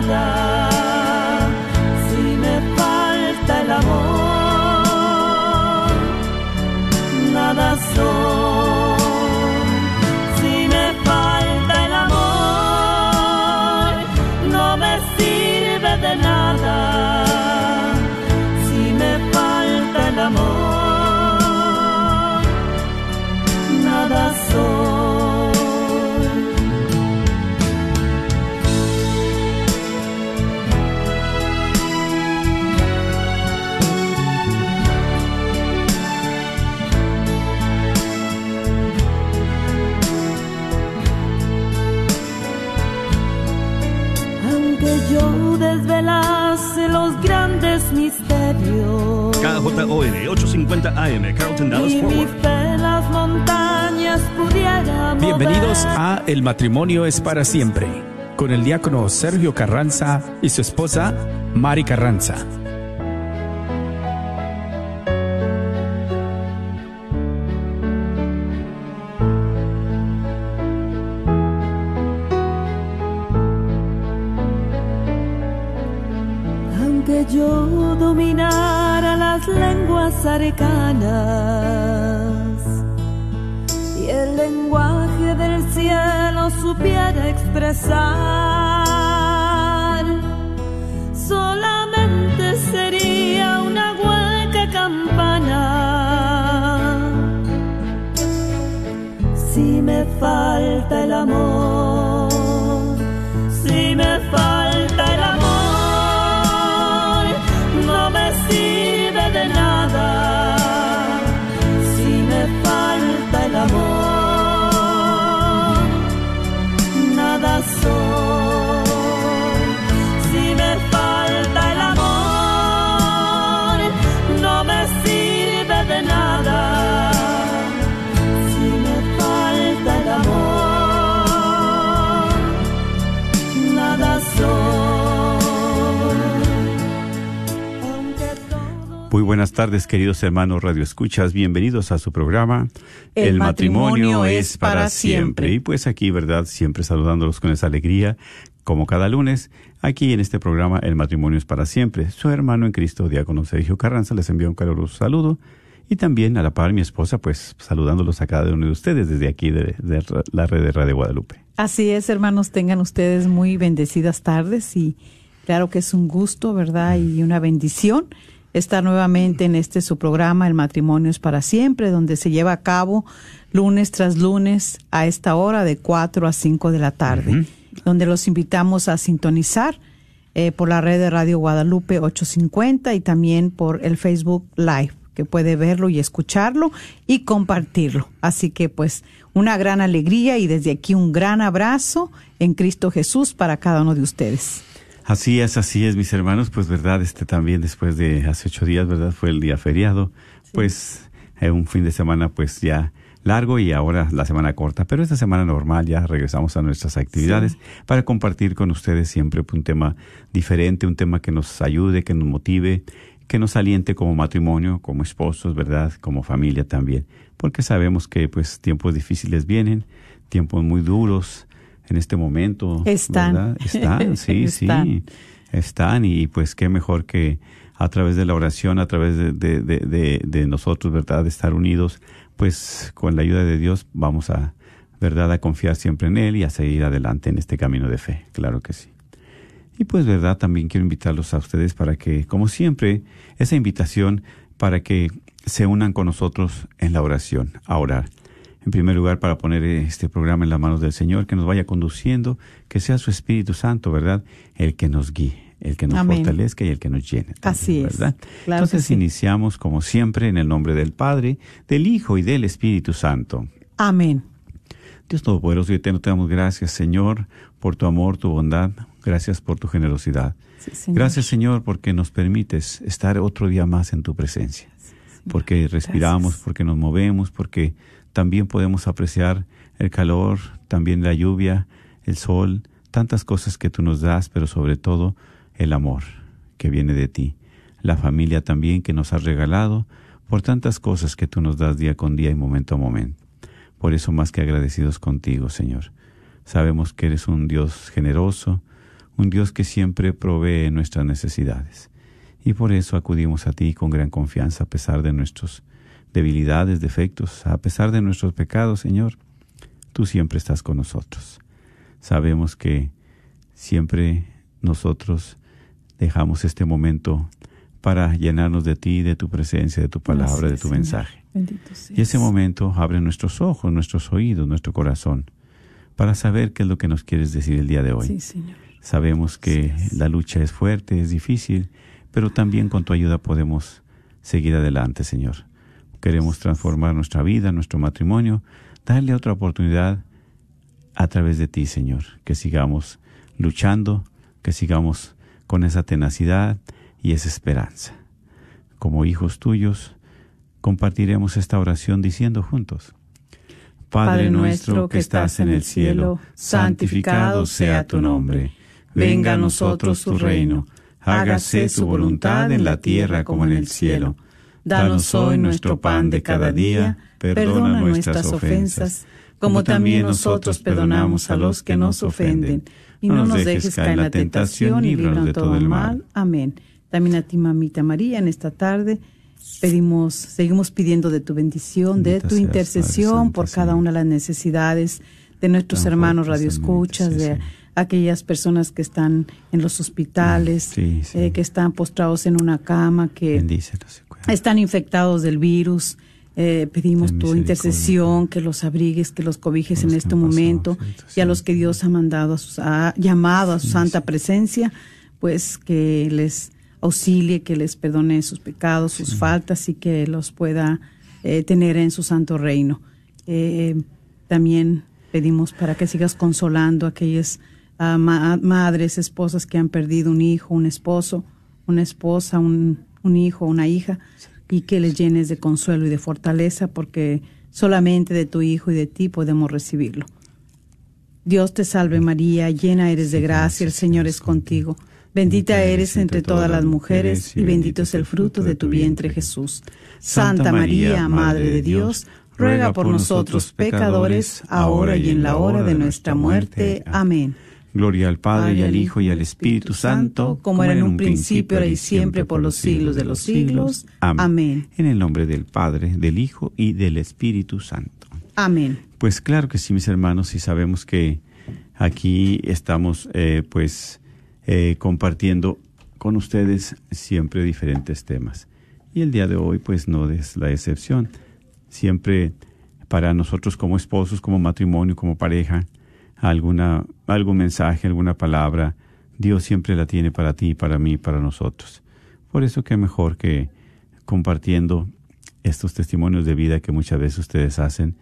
Si me falta el amor, nada soy. KJON 850 AM, Carlton Dallas. Bienvenidos a El matrimonio es para siempre, con el diácono Sergio Carranza y su esposa Mari Carranza. Amor, buenas tardes, queridos hermanos Radio Escuchas. Bienvenidos a su programa El matrimonio es para siempre. Y pues aquí, ¿verdad? Siempre saludándolos con esa alegría, como cada lunes, aquí en este programa El matrimonio es para siempre. Su hermano en Cristo, diácono Sergio Carranza, les envía un caluroso saludo. Y también a la par mi esposa, pues saludándolos a cada uno de ustedes desde aquí de, de la red de Radio Guadalupe. Así es, hermanos, tengan ustedes muy bendecidas tardes y claro que es un gusto, ¿verdad? Y una bendición estar nuevamente en este su programa, El matrimonio es para siempre, donde se lleva a cabo lunes tras lunes a esta hora de 4 a 5 de la tarde, donde los invitamos a sintonizar eh, por la red de Radio Guadalupe 850 y también por el Facebook Live que puede verlo y escucharlo y compartirlo. Así que pues una gran alegría y desde aquí un gran abrazo en Cristo Jesús para cada uno de ustedes. Así es, así es, mis hermanos, pues verdad, este también después de hace ocho días, verdad, fue el día feriado, pues eh, un fin de semana pues ya largo y ahora la semana corta, pero esta semana normal ya regresamos a nuestras actividades para compartir con ustedes siempre un tema diferente, un tema que nos ayude, que nos motive, que nos aliente como matrimonio, como esposos, ¿verdad? Como familia también, porque sabemos que pues tiempos difíciles vienen, tiempos muy duros en este momento. Están. Están, sí, sí, están y pues qué mejor que a través de la oración, a través de, de, de, de nosotros, ¿verdad? De estar unidos pues con la ayuda de Dios vamos a, ¿verdad?, a confiar siempre en Él y a seguir adelante en este camino de fe, claro que sí. Y pues, ¿verdad?, también quiero invitarlos a ustedes para que, como siempre, esa invitación para que se unan con nosotros en la oración, a orar. En primer lugar, para poner este programa en las manos del Señor, que nos vaya conduciendo, que sea su Espíritu Santo, ¿verdad?, el que nos guíe el que nos fortalezca y el que nos llene. Así es. Entonces iniciamos como siempre en el nombre del Padre, del Hijo y del Espíritu Santo. Amén. Dios Todopoderoso y Eterno, te damos gracias, Señor, por tu amor, tu bondad. Gracias por tu generosidad. Gracias, Señor, porque nos permites estar otro día más en tu presencia. porque respiramos, porque nos movemos, porque también podemos apreciar el calor, también la lluvia, el sol, tantas cosas que tú nos das, pero sobre todo el amor que viene de ti, la familia también que nos has regalado, por tantas cosas que tú nos das día con día y momento a momento. Por eso más que agradecidos contigo, Señor. Sabemos que eres un Dios generoso, un Dios que siempre provee nuestras necesidades. Y por eso acudimos a ti con gran confianza a pesar de nuestras debilidades, defectos, a pesar de nuestros pecados, Señor. Tú siempre estás con nosotros. Sabemos que siempre nosotros dejamos este momento para llenarnos de ti, de tu presencia, de tu palabra, de tu mensaje. Y ese momento abre nuestros ojos, nuestros oídos, nuestro corazón, para saber qué es lo que nos quieres decir el día de hoy. Sabemos que la lucha es fuerte, es difícil, pero también con tu ayuda podemos seguir adelante, Señor. Queremos transformar nuestra vida, nuestro matrimonio, darle otra oportunidad a través de ti, Señor, que sigamos luchando, que sigamos con esa tenacidad y esa esperanza. Como hijos tuyos, compartiremos esta oración diciendo juntos, Padre nuestro que estás en el cielo, santificado sea tu nombre, venga a nosotros tu reino, hágase tu voluntad en la tierra como en el cielo. Danos hoy nuestro pan de cada día, perdona nuestras ofensas, como también nosotros perdonamos a los que nos ofenden. y no, nos dejes caer en la tentación y líbranos de todo el mal. Amén. También a ti, mamita María, en esta tarde pedimos, seguimos pidiendo de tu bendición, de tu intercesión por cada una de las necesidades de nuestros hermanos radioescuchas, de aquellas personas que están en los hospitales, eh, que están postrados en una cama, que están infectados del virus. Eh, pedimos tu intercesión, que los abrigues, que los cobijes en este momento y a los que Dios ha mandado, a sus, ha llamado a su santa presencia, pues que les auxilie, que les perdone sus pecados, sus faltas y que los pueda eh, tener en su santo reino. Eh, también pedimos para que sigas consolando a aquellas madres, esposas que han perdido un hijo, un esposo, una esposa, un, un hijo, una hija y que les llenes de consuelo y de fortaleza, porque solamente de tu Hijo y de ti podemos recibirlo. Dios te salve María, llena eres de gracia, el Señor es contigo. Bendita eres entre todas las mujeres y bendito es el fruto de tu vientre Jesús. Santa María, Madre de Dios, ruega por nosotros pecadores, ahora y en la hora de nuestra muerte. Amén. Gloria al Padre y al Hijo y al Espíritu Santo, como era en un principio, ahora y siempre, por los siglos de los siglos. Amén. En el nombre del Padre, del Hijo y del Espíritu Santo. Amén. Pues claro que sí, mis hermanos, y sabemos que aquí estamos eh, pues eh, compartiendo con ustedes siempre diferentes temas. Y el día de hoy pues no es la excepción. Siempre para nosotros como esposos, como matrimonio, como pareja, alguna, algún mensaje, alguna palabra, Dios siempre la tiene para ti, para mí, para nosotros. Por eso que mejor que compartiendo estos testimonios de vida que muchas veces ustedes hacen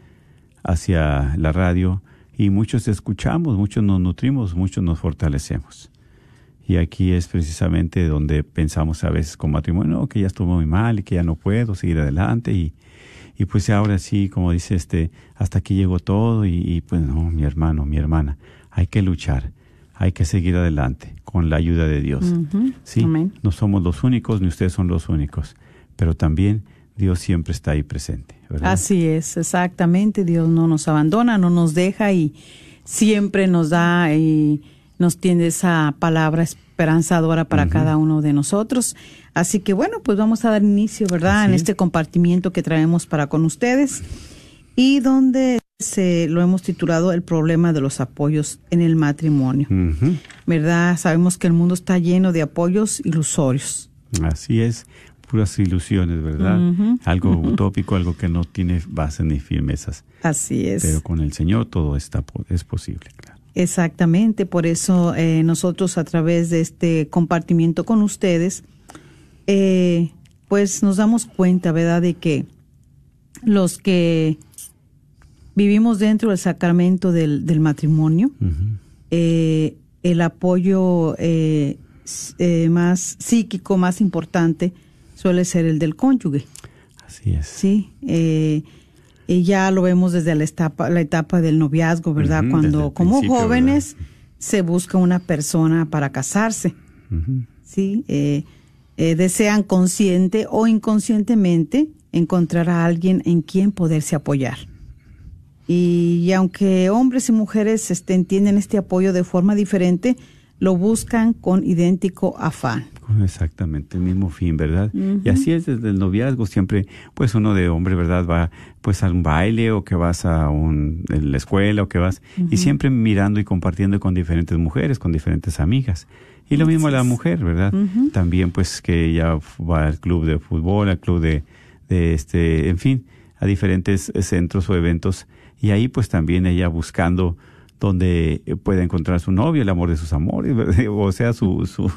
hacia la radio y muchos escuchamos, muchos nos nutrimos, muchos nos fortalecemos. Y aquí es precisamente donde pensamos a veces con matrimonio, que ya estuvo muy mal y que ya no puedo seguir adelante y, y pues ahora sí, como dice este, hasta aquí llegó todo y, y, pues no, mi hermano, mi hermana, hay que luchar, hay que seguir adelante con la ayuda de Dios. Sí, Amén. no somos los únicos ni ustedes son los únicos, pero también Dios siempre está ahí presente. ¿verdad? Así es, exactamente. Dios no nos abandona, no nos deja y siempre nos da y nos tiene esa palabra esperanzadora para Ujú. cada uno de nosotros. Así que bueno, pues vamos a dar inicio, ¿verdad? Así en es. este compartimiento que traemos para con ustedes y donde se lo hemos titulado el problema de los apoyos en el matrimonio. Ujú. ¿Verdad? Sabemos que el mundo está lleno de apoyos ilusorios. Así es, puras ilusiones, ¿verdad? Ujú. Algo Ujú. utópico, algo que no tiene base ni firmezas. Así es. Pero con el Señor todo está es posible, claro. Exactamente, por eso eh, nosotros a través de este compartimiento con ustedes, eh, pues nos damos cuenta, ¿verdad?, de que los que vivimos dentro del sacramento del, del matrimonio, Ujú. eh, el apoyo eh, eh, más psíquico, más importante, suele ser el del cónyuge. Así es. Sí, eh, y ya lo vemos desde la etapa, la etapa del noviazgo, ¿verdad? Cuando como jóvenes se busca una persona para casarse. ¿sí? Eh, eh, desean consciente o inconscientemente encontrar a alguien en quien poderse apoyar. Y, y aunque hombres y mujeres este, entienden este apoyo de forma diferente, lo buscan con idéntico afán. Exactamente, el mismo fin, ¿verdad? Y así es desde el noviazgo, siempre, pues uno de hombre, ¿verdad? Va pues a un baile o que vas a un, en la escuela o que vas, y siempre mirando y compartiendo con diferentes mujeres, con diferentes amigas. Y lo mismo la mujer, ¿verdad? También pues que ella va al club de fútbol, al club de, de este, en fin, a diferentes centros o eventos, y ahí pues también ella buscando donde eh, pueda encontrar su novio, el amor de sus amores, o sea, su, su,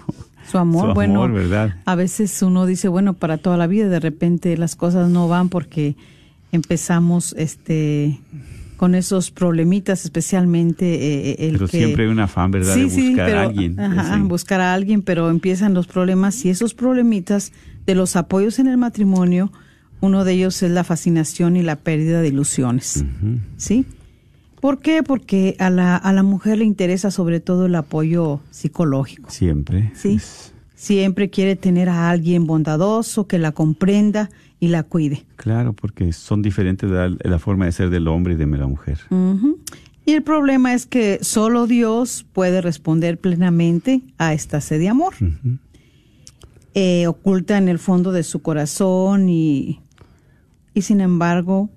Su amor, su bueno, ¿verdad? a veces uno dice, bueno, para toda la vida, de repente las cosas no van porque empezamos este con esos problemitas, especialmente eh, el Pero que... siempre hay un afán, ¿verdad? Sí, de sí, buscar pero- a alguien. ajá, Sí. buscar a alguien, pero empiezan los problemas y esos problemitas de los apoyos en el matrimonio, uno de ellos es la fascinación y la pérdida de ilusiones. ¿Sí? ¿Por qué? Porque a la, a la mujer le interesa sobre todo el apoyo psicológico. Siempre. Sí. Es- Siempre quiere tener a alguien bondadoso que la comprenda y la cuide. claro, porque son diferentes la, la forma de ser del hombre y de la mujer. Y el problema es que solo Dios puede responder plenamente a esta sed de amor. Eh, oculta en el fondo de su corazón y, y sin embargo,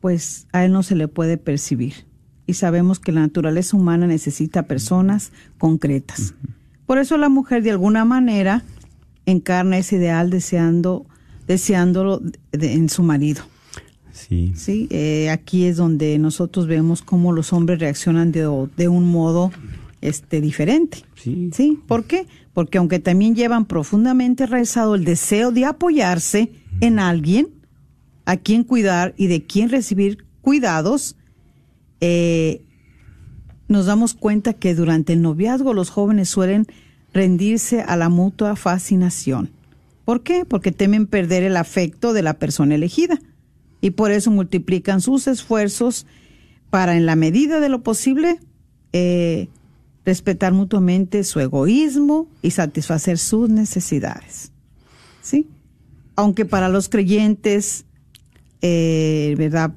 pues a él no se le puede percibir. Y sabemos que la naturaleza humana necesita personas concretas. Por eso la mujer de alguna manera encarna ese ideal deseando, deseándolo de- en su marido. Sí. Sí, eh, aquí es donde nosotros vemos cómo los hombres reaccionan de, de un modo este diferente. Sí. Sí, ¿por qué? Porque aunque también llevan profundamente enraizado el deseo de apoyarse en alguien, a quien cuidar y de quien recibir cuidados, eh, nos damos cuenta que durante el noviazgo los jóvenes suelen rendirse a la mutua fascinación. ¿Por qué? Porque temen perder el afecto de la persona elegida y por eso multiplican sus esfuerzos para, en la medida de lo posible, eh, respetar mutuamente su egoísmo y satisfacer sus necesidades. ¿Sí? Aunque para los creyentes, eh, ¿verdad?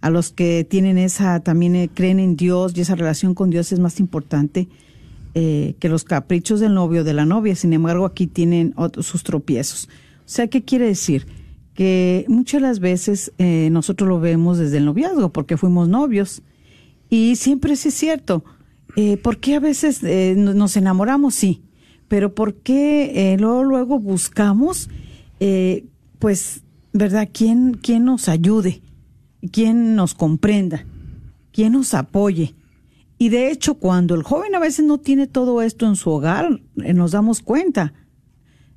A los que tienen esa, también eh, creen en Dios y esa relación con Dios es más importante eh, que los caprichos del novio o de la novia. Sin embargo, aquí tienen otros, sus tropiezos. O sea, ¿qué quiere decir? Que muchas de las veces nosotros lo vemos desde el noviazgo, porque fuimos novios. Y siempre sí es cierto. ¿Por qué a veces no- nos enamoramos? Sí. Pero ¿por qué luego, luego buscamos, pues, ¿verdad? ¿Quién, ¿Quién nos ayude? ¿Quién nos comprenda? ¿Quién nos apoye? Y de hecho, cuando el joven a veces no tiene todo esto en su hogar, eh, nos damos cuenta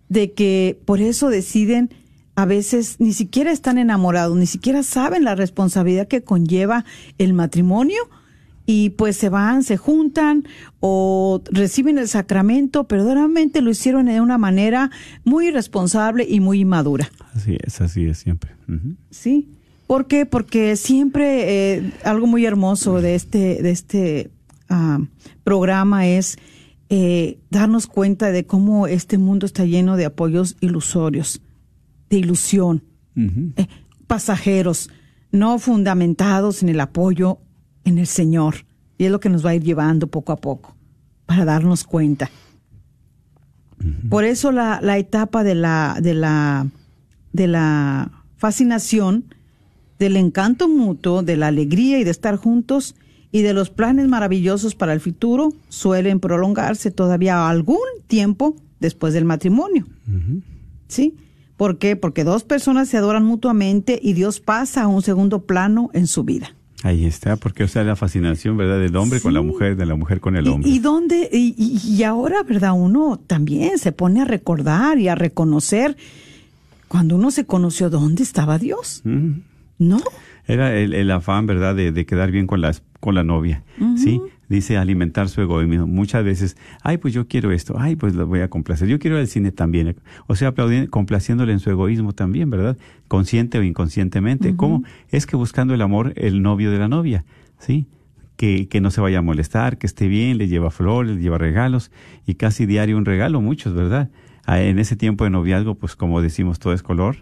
de que por eso deciden a veces ni siquiera están enamorados, ni siquiera saben la responsabilidad que conlleva el matrimonio y pues se van, se juntan o reciben el sacramento, pero realmente lo hicieron de una manera muy irresponsable y muy inmadura. Así es, así es siempre. Sí. ¿Por qué? Porque siempre eh, algo muy hermoso de este, de este ah, programa es eh, darnos cuenta de cómo este mundo está lleno de apoyos ilusorios, de ilusión, eh, pasajeros, no fundamentados en el apoyo en el Señor. Y es lo que nos va a ir llevando poco a poco, para darnos cuenta. Por eso la, la etapa de la, de la, de la fascinación, del encanto mutuo, de la alegría y de estar juntos y de los planes maravillosos para el futuro suelen prolongarse todavía algún tiempo después del matrimonio. ¿Sí? ¿Por qué? Porque dos personas se adoran mutuamente y Dios pasa a un segundo plano en su vida. Ahí está, porque o sea, la fascinación, ¿verdad? Del hombre con la mujer, de la mujer con el hombre. Y, dónde, y, ahora, ¿verdad? Uno también se pone a recordar y a reconocer cuando uno se conoció dónde estaba Dios. ¿No? Era el, el afán, ¿verdad?, de, de quedar bien con la, con la novia. Sí, dice alimentar su egoísmo. Muchas veces, ay, pues yo quiero esto, ay, pues lo voy a complacer. Yo quiero al cine también. O sea, complaciéndole en su egoísmo también, ¿verdad? Consciente o inconscientemente. ¿Cómo? Es que buscando el amor, el novio de la novia, ¿sí? Que, que no se vaya a molestar, que esté bien, le lleva flores, le lleva regalos y casi diario un regalo, muchos, ¿verdad? Ah, En ese tiempo de noviazgo, pues como decimos, todo es color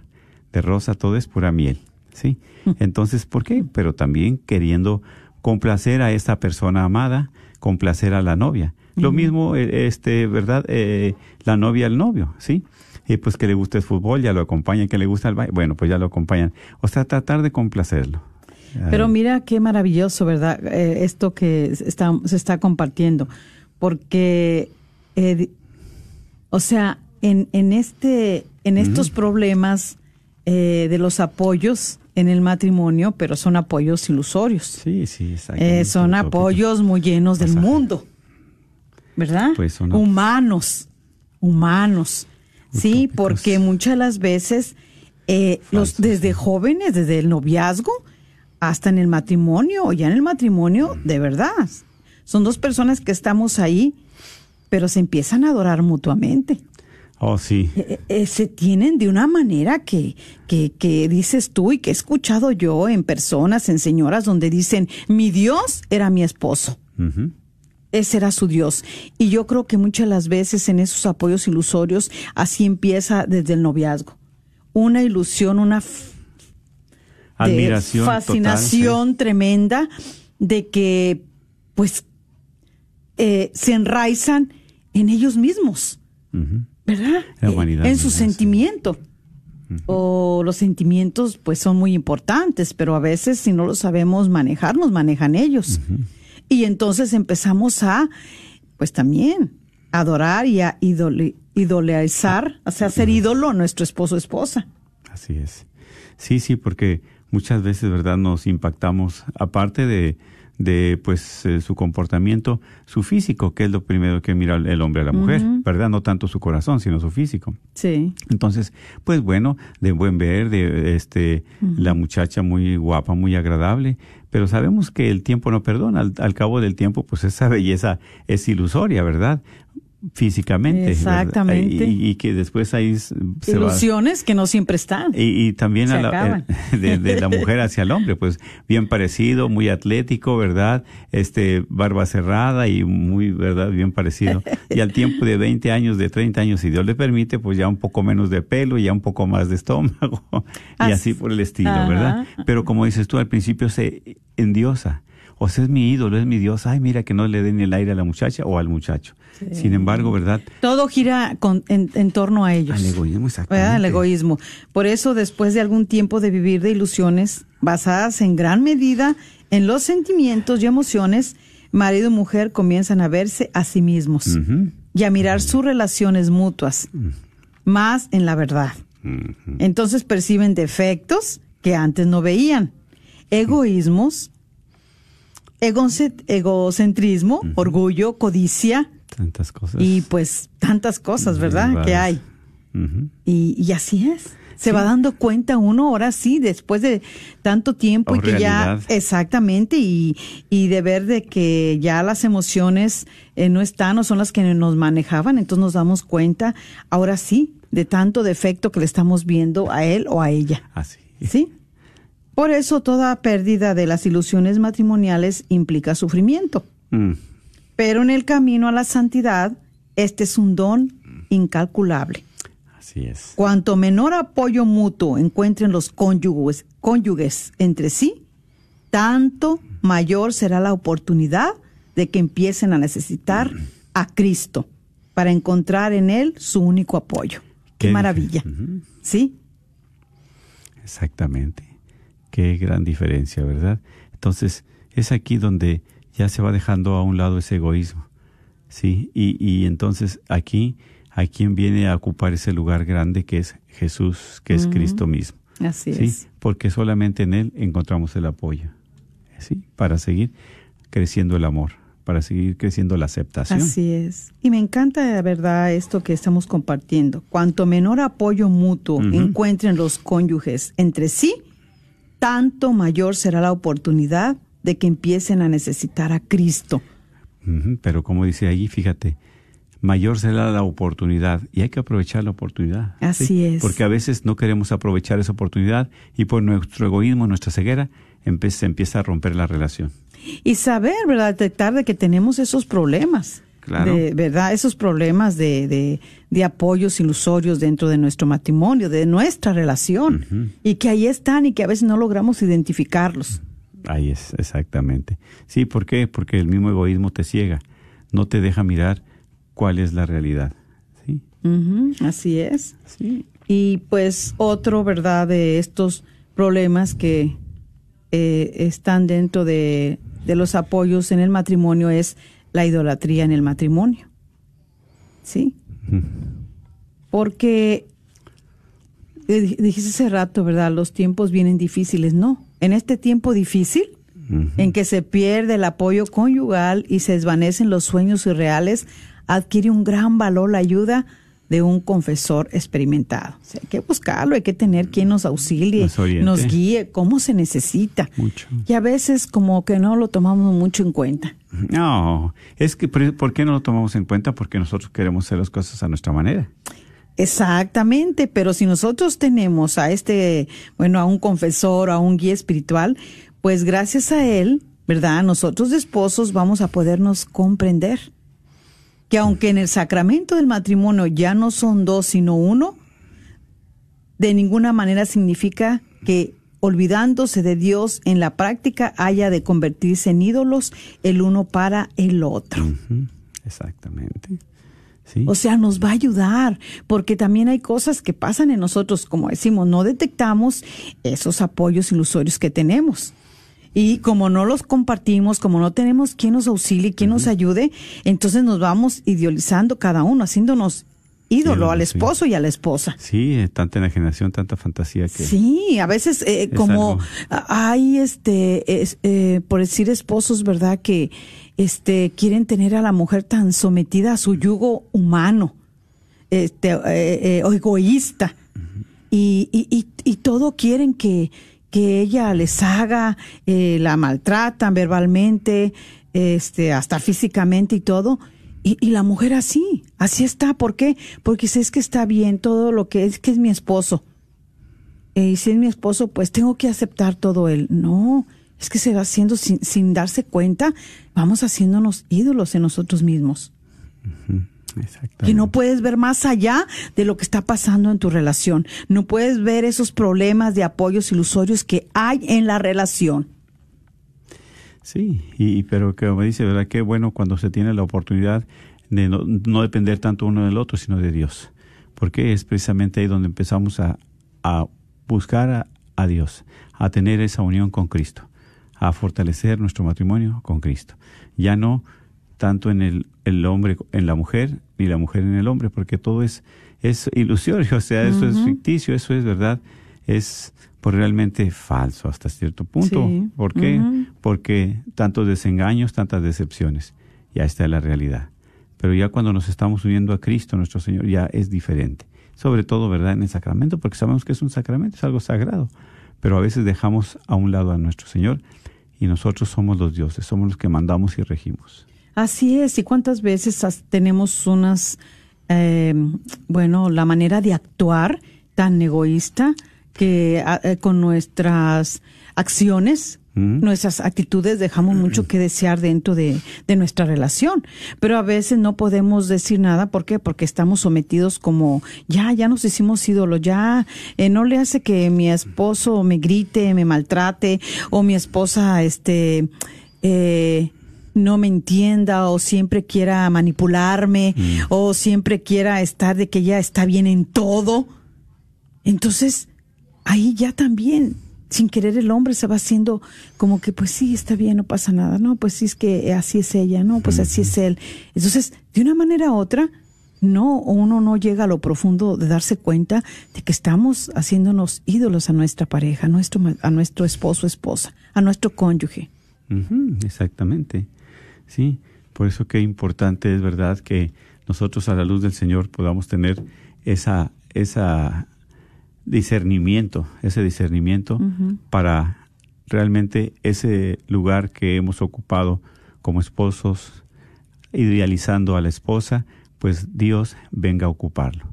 de rosa, todo es pura miel, ¿sí? Entonces, ¿por qué? Pero también queriendo complacer a esta persona amada, complacer a la novia. Lo mismo, eh, este, ¿verdad? Eh, la novia al novio, ¿sí? Y pues que le gusta el fútbol, ya lo acompañan, que le gusta el baile, bueno, pues ya lo acompañan. O sea, tratar de complacerlo. Pero mira qué maravilloso, ¿verdad? Eh, esto que se está, se está compartiendo. Porque, eh, o sea, en, en, este, en estos problemas eh, de los apoyos en el matrimonio, pero son apoyos ilusorios. Sí, sí, exacto. Eh, son apoyos muy llenos del Pasaje. mundo, ¿verdad? Pues son- humanos, humanos. Sí, porque muchas de las veces, eh, los, desde sí. jóvenes, desde el noviazgo hasta en el matrimonio, o ya en el matrimonio, de verdad. Son dos personas que estamos ahí, pero se empiezan a adorar mutuamente. Oh, sí. Eh, eh, se tienen de una manera que, que, que dices tú y que he escuchado yo en personas, en señoras, donde dicen, mi Dios era mi esposo. Ese era su Dios. Y yo creo que muchas de las veces en esos apoyos ilusorios, así empieza desde el noviazgo. Una ilusión, una Admiración. total, fascinación tremenda de que, pues, eh, se enraizan en ellos mismos. ¿Verdad? La humanidad en su sentimiento. O los sentimientos pues son muy importantes, pero a veces si no los sabemos manejar, nos manejan ellos. Y entonces empezamos a, pues también, adorar y a idole- idoleizar, o sea, ser ídolo a nuestro esposo o esposa. Así es. Sí, sí, porque muchas veces, ¿verdad? Nos impactamos, aparte de, de pues, eh, su comportamiento, su físico, que es lo primero que mira el hombre a la mujer, ¿verdad? No tanto su corazón, sino su físico. Sí. Entonces, pues bueno, de buen ver, de este, la muchacha muy guapa, muy agradable, pero sabemos que el tiempo no perdona. Al, al cabo del tiempo, pues esa belleza es ilusoria, ¿verdad? Físicamente. Exactamente. Y, y que después va- Ilusiones que no siempre están. y, y también a la, eh, de, de la mujer hacia el hombre, pues bien parecido, muy atlético, ¿verdad? Este, barba cerrada y muy, ¿verdad? Bien parecido. Y al tiempo de 20 años, de 30 años, si Dios le permite, pues ya un poco menos de pelo y ya un poco más de estómago. y Así- así por el estilo, Ajá. ¿verdad? Pero como dices tú, al principio se endiosa. O sea, es mi ídolo, es mi Dios. Ay, mira que no le den el aire a la muchacha o al muchacho. Sin embargo, ¿verdad? Todo gira con- en, en torno a ellos. Al egoísmo, exactamente. El egoísmo. Por eso, después de algún tiempo de vivir de ilusiones basadas en gran medida en los sentimientos y emociones, marido y mujer comienzan a verse a sí mismos y a mirar sus relaciones mutuas más en la verdad. Entonces perciben defectos que antes no veían, egoísmos, egocent- egocentrismo, orgullo, codicia Tantas cosas. y pues tantas cosas, ¿verdad? Que hay. Y, y así es. Se va dando cuenta uno ahora sí, después de tanto tiempo y que ya exactamente y, y de ver de que ya las emociones eh, no están o son las que nos manejaban, entonces nos damos cuenta ahora sí de tanto defecto que le estamos viendo a él o a ella. Así. ¿Sí? Por eso toda pérdida de las ilusiones matrimoniales implica sufrimiento. Mm, Pero en el camino a la santidad, este es un don incalculable. así es. Cuanto menor apoyo mutuo encuentren los cónyuges, cónyuges entre sí, tanto mayor será la oportunidad de que empiecen a necesitar a Cristo para encontrar en Él su único apoyo. Qué, maravilla. ¿Sí? Exactamente. Qué gran diferencia, ¿verdad? Entonces, es aquí donde ya se va dejando a un lado ese egoísmo. ¿Sí? Y, y entonces aquí, a quien viene a ocupar ese lugar grande que es Jesús, que es. Cristo mismo. Así ¿Sí? es. Porque solamente en Él encontramos el apoyo. ¿Sí? Para seguir creciendo el amor, para seguir creciendo la aceptación. Así es. Y me encanta, de verdad, esto que estamos compartiendo. Cuanto menor apoyo mutuo encuentren los cónyuges entre sí, tanto mayor será la oportunidad de que empiecen a necesitar a Cristo. Pero como dice allí, fíjate, mayor será la oportunidad y hay que aprovechar la oportunidad. Así es. Porque a veces no queremos aprovechar esa oportunidad y por nuestro egoísmo, nuestra ceguera, se empieza a romper la relación. Y saber, ¿verdad? Detectar de que tenemos esos problemas. Claro. De, ¿Verdad? Esos problemas de, de, de apoyos ilusorios dentro de nuestro matrimonio, de nuestra relación. Y que ahí están y que a veces no logramos identificarlos. Ahí es, exactamente. Sí, ¿por qué? Porque el mismo egoísmo te ciega, no te deja mirar cuál es la realidad. Sí, así es. sí. Y pues otro, ¿verdad?, de estos problemas que eh, están dentro de, de los apoyos en el matrimonio es la idolatría en el matrimonio. ¿Sí? Porque eh, di- dijiste hace rato, ¿verdad? Los tiempos vienen difíciles. No, en este tiempo difícil, en que se pierde el apoyo conyugal y se desvanecen los sueños irreales, adquiere un gran valor la ayuda de un confesor experimentado. O sea, hay que buscarlo, hay que tener quien nos auxilie, Nos guíe, cómo se necesita. Mucho. Y a veces como que no lo tomamos mucho en cuenta. No, es que ¿por por qué no lo tomamos en cuenta? Porque nosotros queremos hacer las cosas a nuestra manera. Exactamente, pero si nosotros tenemos a este, bueno, a un confesor, a un guía espiritual, pues gracias a él, ¿verdad? Nosotros de esposos vamos a podernos comprender que aunque en el sacramento del matrimonio ya no son dos sino uno, de ninguna manera significa que olvidándose de Dios en la práctica haya de convertirse en ídolos el uno para el otro. Exactamente. Sí. O sea, nos va a ayudar, porque también hay cosas que pasan en nosotros, como decimos, no detectamos esos apoyos ilusorios que tenemos. Y como no los compartimos, como no tenemos quien nos auxilie, quien nos ayude, entonces nos vamos idealizando cada uno, haciéndonos ídolo al sí. esposo y a la esposa. Sí, eh, tanta enajenación, tanta fantasía que... Sí, a veces eh, como algo. hay este, es, eh, por decir esposos, ¿verdad? Que este quieren tener a la mujer tan sometida a su yugo humano, este, eh, eh, egoísta, y, y, y, y todo quieren que, que ella les haga, eh, la maltratan verbalmente, este, hasta físicamente y todo. Y, y la mujer así, así está. ¿Por qué? Porque si es que está bien todo lo que es, que es mi esposo. Y si es mi esposo, pues tengo que aceptar todo él. No, es que se va haciendo sin, sin darse cuenta, vamos haciéndonos ídolos en nosotros mismos. Que no puedes ver más allá de lo que está pasando en tu relación. No puedes ver esos problemas de apoyos ilusorios que hay en la relación. Sí, y, pero me dice, ¿verdad? Qué bueno cuando se tiene la oportunidad de no, no depender tanto uno del otro, sino de Dios. Porque es precisamente ahí donde empezamos a, a buscar a, a Dios, a tener esa unión con Cristo, a fortalecer nuestro matrimonio con Cristo. Ya no tanto en el, el hombre, en la mujer, ni la mujer en el hombre, porque todo es, es ilusorio, o sea, eso es ficticio, eso es verdad, es pues, realmente falso hasta cierto punto. Sí. ¿Por qué? Ujú. Porque tantos desengaños, tantas decepciones, ya está la realidad. Pero ya cuando nos estamos uniendo a Cristo, nuestro Señor, ya es diferente. sobre todo, ¿verdad?, en el sacramento, porque sabemos que es un sacramento, es algo sagrado, pero a veces dejamos a un lado a nuestro Señor y nosotros somos los dioses, somos los que mandamos y regimos. Así es, y cuántas veces tenemos unas, eh, bueno, la manera de actuar tan egoísta que a- eh, con nuestras acciones, Mm. nuestras actitudes dejamos mucho que desear dentro de, de nuestra relación. Pero a veces no podemos decir nada, ¿por qué? Porque estamos sometidos como, ya, ya nos hicimos ídolos, ya, eh, no le hace que mi esposo me grite, me maltrate, o mi esposa, este, eh, no me entienda o siempre quiera manipularme o siempre quiera estar de que ya está bien en todo. Entonces, ahí ya también, sin querer el hombre se va haciendo como que pues sí, está bien, no pasa nada. No, pues sí es que así es ella, no, pues así es él. Entonces, de una manera u otra, no, uno no llega a lo profundo de darse cuenta de que estamos haciéndonos ídolos a nuestra pareja, a nuestro, a nuestro esposo, esposa, a nuestro cónyuge. Exactamente. Sí, por eso qué importante es verdad que nosotros a la luz del Señor podamos tener esa esa discernimiento, ese discernimiento para realmente ese lugar que hemos ocupado como esposos idealizando a la esposa, pues Dios venga a ocuparlo.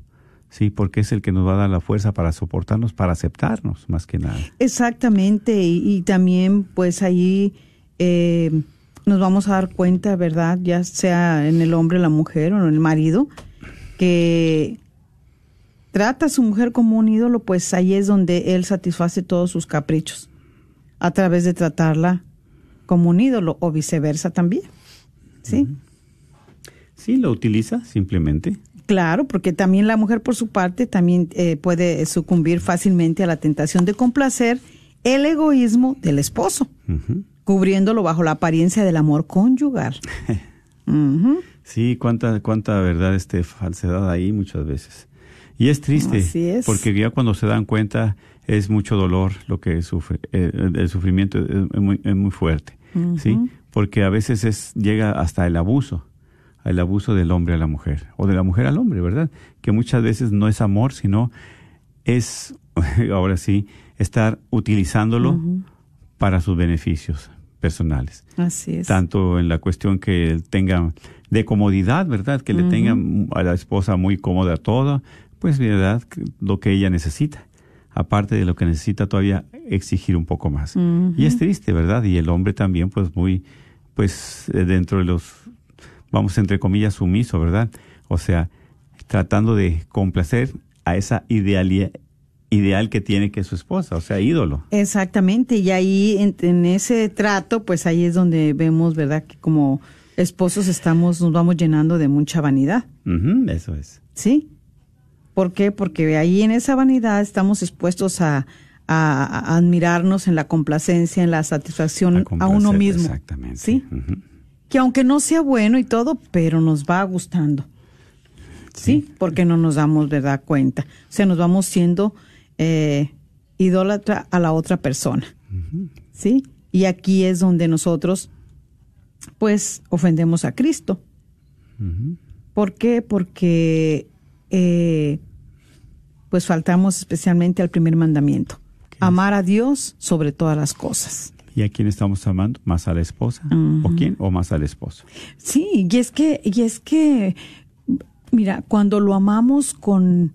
Sí, porque es el que nos va a dar la fuerza para soportarnos, para aceptarnos, más que nada. Exactamente, y, y también pues ahí eh, nos vamos a dar cuenta, ¿verdad? Ya sea en el hombre, la mujer o en el marido, que trata a su mujer como un ídolo, pues ahí es donde él satisface todos sus caprichos, a través de tratarla como un ídolo o viceversa también. ¿Sí? Sí, lo utiliza simplemente. Claro, porque también la mujer por su parte también eh, puede sucumbir fácilmente a la tentación de complacer el egoísmo del esposo. Cubriéndolo bajo la apariencia del amor conyugal. Sí, cuánta, cuánta verdad, este, falsedad ahí muchas veces. Y es triste, es. porque ya cuando se dan cuenta es mucho dolor lo que sufre, eh, el sufrimiento es, muy, es muy fuerte, ¿sí? Porque a veces es, llega hasta el abuso, el abuso del hombre a la mujer, o de la mujer al hombre, ¿verdad? Que muchas veces no es amor, sino es, ahora sí, estar utilizándolo para sus beneficios personales Así es. tanto en la cuestión que tenga de comodidad, ¿verdad? Que le tengan a la esposa muy cómoda todo, pues verdad, lo que ella necesita. Aparte de lo que necesita todavía exigir un poco más. Y es triste, ¿verdad? Y el hombre también pues muy pues eh, dentro de los vamos entre comillas sumiso, ¿verdad? O sea, tratando de complacer a esa idealidad ideal que tiene que su esposa, o sea, ídolo. Exactamente, y ahí en, en ese trato, pues ahí es donde vemos, ¿verdad? Que como esposos estamos, nos vamos llenando de mucha vanidad. Eso es. ¿Sí? ¿Por qué? Porque ahí en esa vanidad estamos expuestos a, a- a admirarnos en la complacencia, en la satisfacción a, uno mismo. Exactamente. ¿Sí? Que aunque no sea bueno y todo, pero nos va gustando. ¿Sí? Porque no nos damos, ¿verdad? Cuenta. O sea, nos vamos siendo eh, idólatra a la otra persona. ¿Sí? Y aquí es donde nosotros, pues, ofendemos a Cristo. ¿Por qué? Porque, eh, pues, faltamos especialmente al primer mandamiento. Amar a Dios sobre todas las cosas. ¿Y a quién estamos amando? ¿Más a la esposa? ¿O quién? ¿O más al esposo? Sí, y es que, y es que, mira, cuando lo amamos con,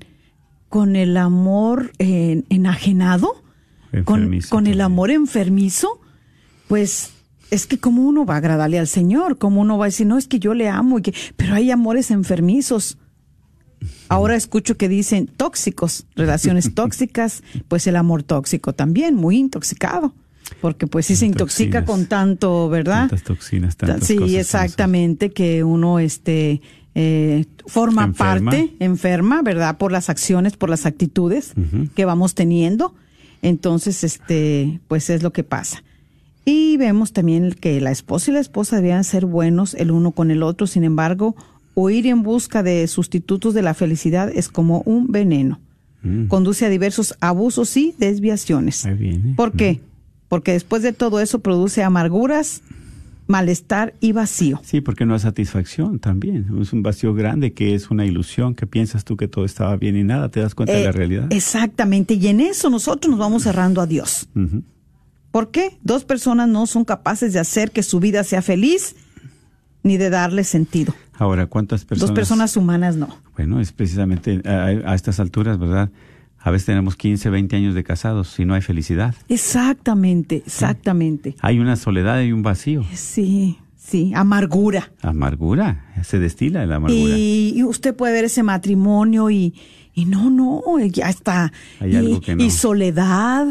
con el amor eh, enajenado, con, con el amor enfermizo, pues es que como uno va a agradarle al Señor, como uno va a decir, no, es que yo le amo, y que, pero hay amores enfermizos. Ahora escucho que dicen tóxicos, relaciones tóxicas, pues el amor tóxico también, muy intoxicado, porque pues sí se intoxica Toxinas. con tanto, ¿verdad? Tantas toxinas, tantas sí, cosas exactamente, que uno este eh, forma Enferma. parte, enferma, ¿verdad? Por las acciones, por las actitudes que vamos teniendo. Entonces, este, pues es lo que pasa. Y vemos también que la esposa y la esposa debían ser buenos el uno con el otro. Sin embargo, huir en busca de sustitutos de la felicidad es como un veneno. Mm. Conduce a diversos abusos y desviaciones. Ahí viene. ¿Por qué? Porque después de todo eso produce amarguras malestar y vacío. Sí, porque no hay satisfacción también. Es un vacío grande que es una ilusión, que piensas tú que todo estaba bien y nada, te das cuenta de la Eh, realidad. Exactamente, y en eso nosotros nos vamos cerrando a Dios. ¿Por qué? Dos personas no son capaces de hacer que su vida sea feliz ni de darle sentido. Ahora, ¿cuántas personas? Dos personas humanas no. Bueno, es precisamente a, a estas alturas, ¿verdad? A veces tenemos 15, 20 años de casados y no hay felicidad. Exactamente, exactamente. Hay una soledad y un vacío. Sí, sí, amargura. Amargura, se destila la amargura. Y, y usted puede ver ese matrimonio y, y no, no, ya está. Hay y, algo que no. y soledad.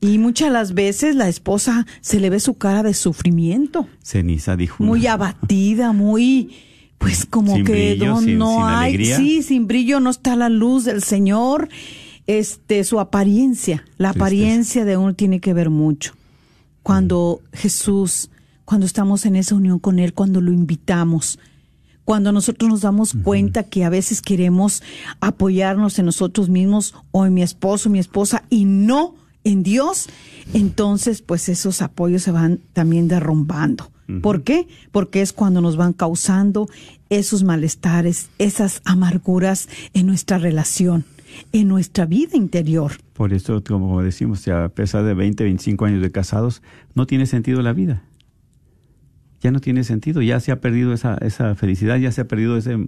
Y muchas las veces la esposa se le ve su cara de sufrimiento, Ceniza dijo. muy abatida, muy, pues como Sin que brillo, no, sin- no sin hay, alegría. sí, sin brillo, no está la luz del Señor. Este, su apariencia, la Tristeza. apariencia de uno tiene que ver mucho. Cuando Jesús, cuando estamos en esa unión con Él, cuando lo invitamos, cuando nosotros nos damos cuenta que a veces queremos apoyarnos en nosotros mismos o en mi esposo, mi esposa y no en Dios, entonces pues esos apoyos se van también derrumbando. ¿Por qué? Porque es cuando nos van causando esos malestares, esas amarguras en nuestra relación, en nuestra vida interior. Por eso, como decimos, ya a pesar de 20, 25 años de casados, no tiene sentido la vida. Ya no tiene sentido, ya se ha perdido esa, esa felicidad, ya se ha perdido ese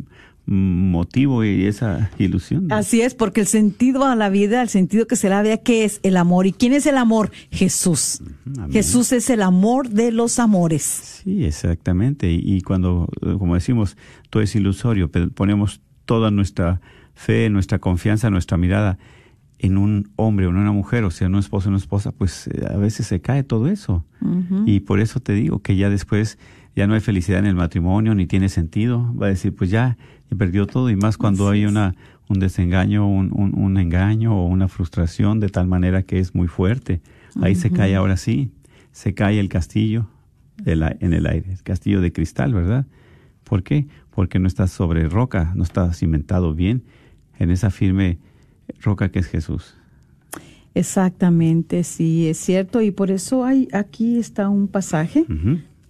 motivo y esa ilusión. Así es, porque el sentido a la vida, el sentido que se la vea, ¿qué es el amor? ¿Y quién es el amor? Jesús. amén. Jesús es el amor de los amores. Sí, exactamente. Y, y cuando, como decimos, todo es ilusorio, pe- ponemos toda nuestra fe, nuestra confianza, nuestra mirada en un hombre o en una mujer, o sea, en un esposo o una esposa, pues eh, a veces se cae todo eso. Y por eso te digo que ya después ya no hay felicidad en el matrimonio, ni tiene sentido. Va a decir, pues ya, he perdido todo, y más cuando hay una un desengaño, un, un, un engaño o una frustración de tal manera que es muy fuerte. Ahí se cae ahora sí, se cae el castillo de la- en el aire, el castillo de cristal, ¿verdad? ¿Por qué? Porque no está sobre roca, no está cimentado bien en esa firme roca que es Jesús. Exactamente, sí, es cierto. Y por eso hay aquí está un pasaje.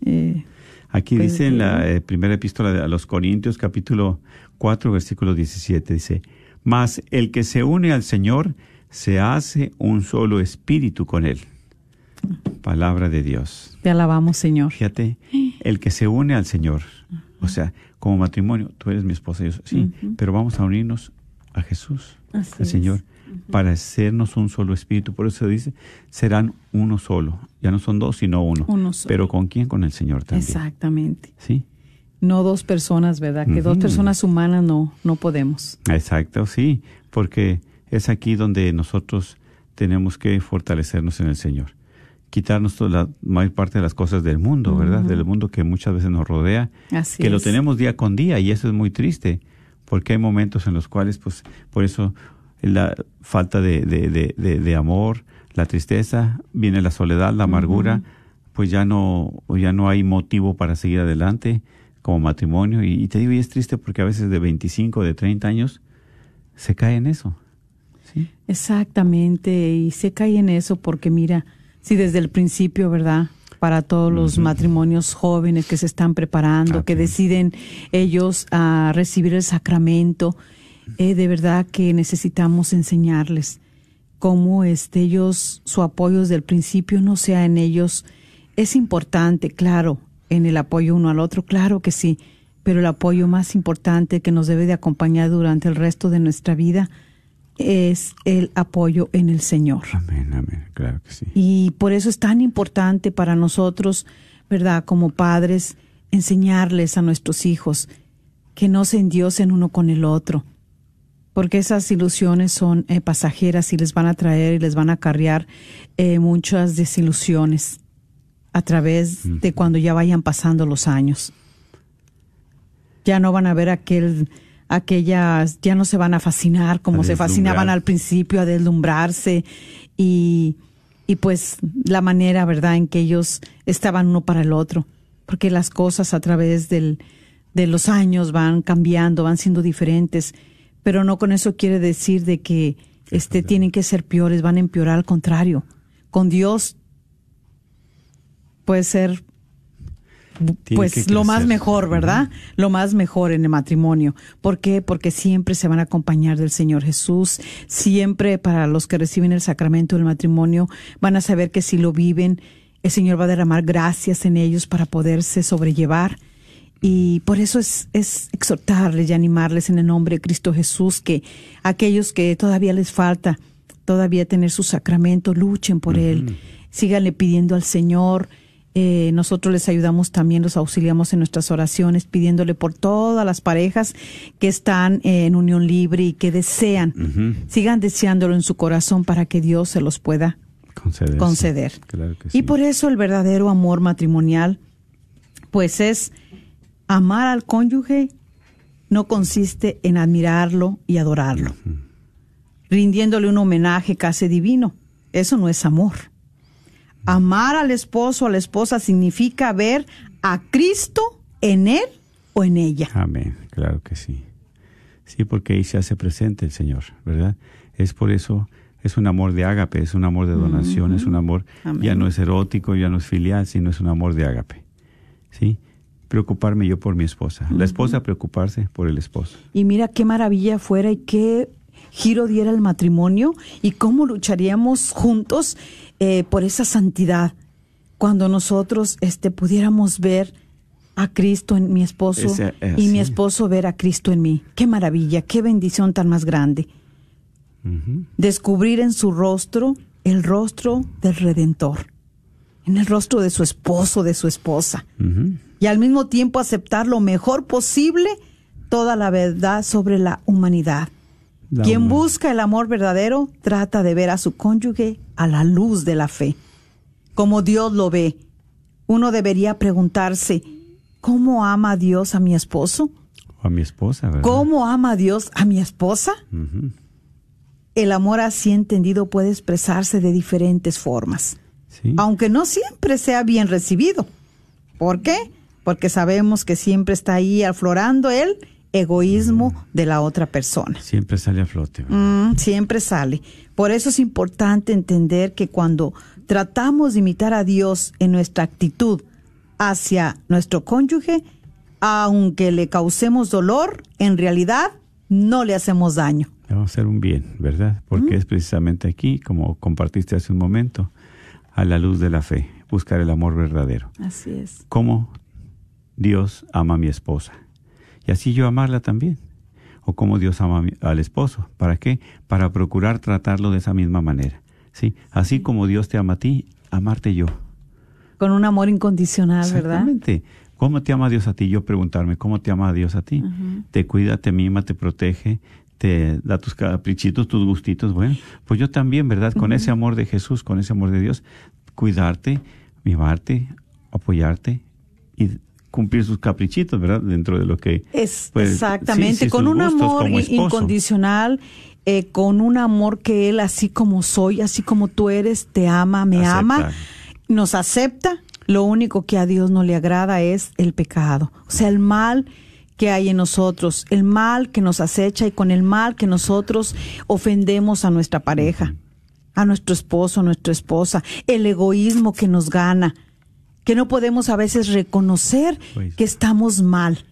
Eh, Aquí Pues, dice en la eh, primera epístola de- a los Corintios, capítulo 4, versículo 17, dice, Mas el que se une al Señor se hace un solo espíritu con él. Palabra de Dios. te alabamos, Señor. Fíjate, el que se une al Señor, o sea, como matrimonio, tú eres mi esposa, yo soy- sí, pero vamos a unirnos a Jesús, Así al. Señor, para hacernos un solo espíritu. Por eso dice, serán uno solo. Ya no son dos, sino uno. Uno solo. Pero ¿con quién? Con el Señor también. Exactamente. Sí. No dos personas, ¿verdad? Que dos personas humanas no, no podemos. Exacto, sí, porque es aquí donde nosotros tenemos que fortalecernos en el Señor. Quitarnos toda la mayor parte de las cosas del mundo, ¿verdad? Del mundo que muchas veces nos rodea, Así que lo tenemos día con día y eso es muy triste, porque hay momentos en los cuales, pues, por eso la falta de, de, de, de- amor, la tristeza, viene la soledad, la amargura, pues ya no, ya no hay motivo para seguir adelante como matrimonio. Y, y te digo, y es triste porque a veces de 25, de 30 años, se cae en eso. ¿sí? Exactamente, y se cae en eso porque mira, si desde el principio, ¿verdad? Para todos los matrimonios jóvenes que se están preparando, que deciden ellos a recibir el sacramento, eh, de verdad que necesitamos enseñarles cómo este, ellos, su apoyo desde el principio no sea en ellos. Es importante, claro, en el apoyo uno al otro, claro que sí, pero el apoyo más importante que nos debe de acompañar durante el resto de nuestra vida es el apoyo en el Señor. Amén, amén, claro que sí. Y por eso es tan importante para nosotros, ¿verdad? Como padres, enseñarles a nuestros hijos que no se endiosen uno con el otro, porque esas ilusiones son eh, pasajeras y les van a traer y les van a acarrear eh, muchas desilusiones a través de cuando ya vayan pasando los años. Ya no van a ver aquel, aquellas, ya no se van a fascinar como A se fascinaban al principio, a deslumbrarse. Y, y pues la manera, ¿verdad?, en que ellos estaban uno para el otro, porque las cosas a través del, de los años van cambiando, van siendo diferentes, pero no con eso quiere decir de que este, tienen que ser peores, van a empeorar, al contrario. Con Dios puede ser pues lo más mejor, ¿verdad? Lo más mejor en el matrimonio. ¿Por qué? Porque siempre se van a acompañar del Señor Jesús. Siempre para los que reciben el sacramento del matrimonio van a saber que si lo viven, el Señor va a derramar gracias en ellos para poderse sobrellevar. Y por eso es, es exhortarles y animarles en el nombre de Cristo Jesús que aquellos que todavía les falta todavía tener su sacramento, luchen por él, síganle pidiendo al Señor. Eh, nosotros les ayudamos también, los auxiliamos en nuestras oraciones, pidiéndole por todas las parejas que están en unión libre y que desean, sigan deseándolo en su corazón para que Dios se los pueda Conceder. sí. conceder. Claro que Y por eso el verdadero amor matrimonial, pues es amar al cónyuge, no consiste en admirarlo y adorarlo, rindiéndole un homenaje casi divino. Eso no es amor. Amar al esposo o a la esposa significa ver a Cristo en él o en ella. Amén, claro que sí. Sí, porque ahí se hace presente el Señor, ¿verdad? Es por eso, es un amor de ágape, es un amor de donación, es un amor, Amén. ya no es erótico, ya no es filial, sino es un amor de ágape. ¿Sí? Preocuparme yo por mi esposa, la esposa preocuparse por el esposo. Y mira qué maravilla fuera y qué giro diera el matrimonio y cómo lucharíamos juntos eh, por esa santidad cuando nosotros este, pudiéramos ver a Cristo en mi esposo eh, y mi esposo ver a Cristo en mí. Qué maravilla, qué bendición tan más grande. Descubrir en su rostro el rostro del Redentor, en el rostro de su esposo, de su esposa y al mismo tiempo aceptar lo mejor posible toda la verdad sobre la humanidad. La Quien humanidad. busca el amor verdadero trata de ver a su cónyuge a la luz de la fe, como Dios lo ve. Uno debería preguntarse, ¿cómo ama Dios a mi esposo? O a mi esposa, ¿verdad? ¿Cómo ama Dios a mi esposa? El amor así entendido puede expresarse de diferentes formas, Sí. aunque no siempre sea bien recibido. ¿Por qué? Porque sabemos que siempre está ahí aflorando el egoísmo de la otra persona. Siempre sale a flote. Mm, siempre sale. Por eso es importante entender que cuando tratamos de imitar a Dios en nuestra actitud hacia nuestro cónyuge, aunque le causemos dolor, en realidad no le hacemos daño. Le vamos a hacer un bien, ¿verdad? Porque es precisamente aquí, como compartiste hace un momento, a la luz de la fe, buscar el amor verdadero. Así es. Cómo Dios ama a mi esposa. Y así yo amarla también. O cómo Dios ama al esposo. ¿Para qué? Para procurar tratarlo de esa misma manera. ¿Sí? Así como Dios te ama a ti, amarte yo. Con un amor incondicional, ¿verdad? Exactamente. ¿Cómo te ama Dios a ti? Yo preguntarme, ¿cómo te ama Dios a ti? Te cuida, te mima, te protege, te da tus caprichitos, tus gustitos. Bueno, pues yo también, ¿verdad? Con ese amor de Jesús, con ese amor de Dios, cuidarte, mimarte, apoyarte y cumplir sus caprichitos, ¿verdad? Dentro de lo que... Es pues, exactamente, sí, sí, con un amor incondicional, eh, con un amor que Él, así como soy, así como tú eres, te ama, me Acepta. ama, nos acepta. Lo único que a Dios no le agrada es el pecado, o sea, el mal que hay en nosotros, el mal que nos acecha y con el mal que nosotros ofendemos a nuestra pareja, a nuestro esposo, a nuestra esposa, el egoísmo que nos gana, que no podemos a veces reconocer Pues. que estamos mal,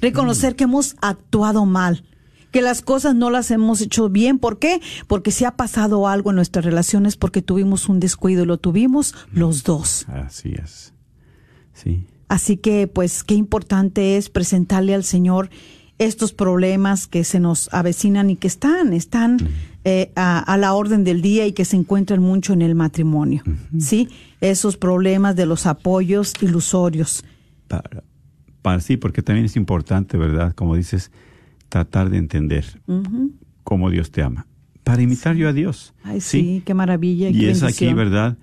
reconocer que hemos actuado mal, que las cosas no las hemos hecho bien. ¿Por qué? Porque si ha pasado algo en nuestras relaciones, porque tuvimos un descuido y lo tuvimos los dos. Así es. Sí. Así que, pues, qué importante es presentarle al Señor estos problemas que se nos avecinan y que están, están eh, a, a la orden del día y que se encuentran mucho en el matrimonio. ¿Sí? Esos problemas de los apoyos ilusorios. Para, para, sí, porque también es importante, ¿verdad? Como dices, tratar de entender cómo Dios te ama. Para imitar yo a Dios. Ay, sí, qué maravilla. Y, Y qué es aquí. ¿verdad?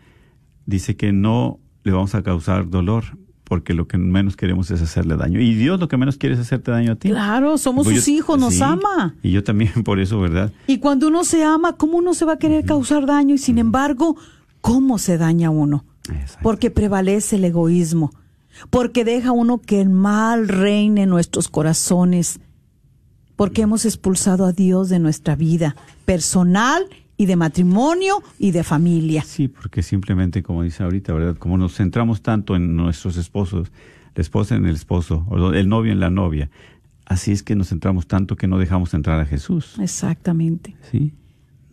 Dice que no le vamos a causar dolor, porque lo que menos queremos es hacerle daño. Y Dios lo que menos quiere es hacerte daño a ti. Claro, somos Pues sus yo- hijos, nos sí, ama. Y yo también por eso, ¿verdad? Y cuando uno se ama, ¿cómo uno se va a querer causar daño? Y sin embargo, ¿cómo se daña uno? Porque prevalece el egoísmo. Porque deja uno que el mal reine en nuestros corazones. Porque hemos expulsado a Dios de nuestra vida personal y de matrimonio y de familia. Sí, porque simplemente, como dice ahorita, ¿verdad? Como nos centramos tanto en nuestros esposos, la esposa en el esposo, o el novio en la novia, así es que nos centramos tanto que no dejamos entrar a Jesús. Exactamente. Sí,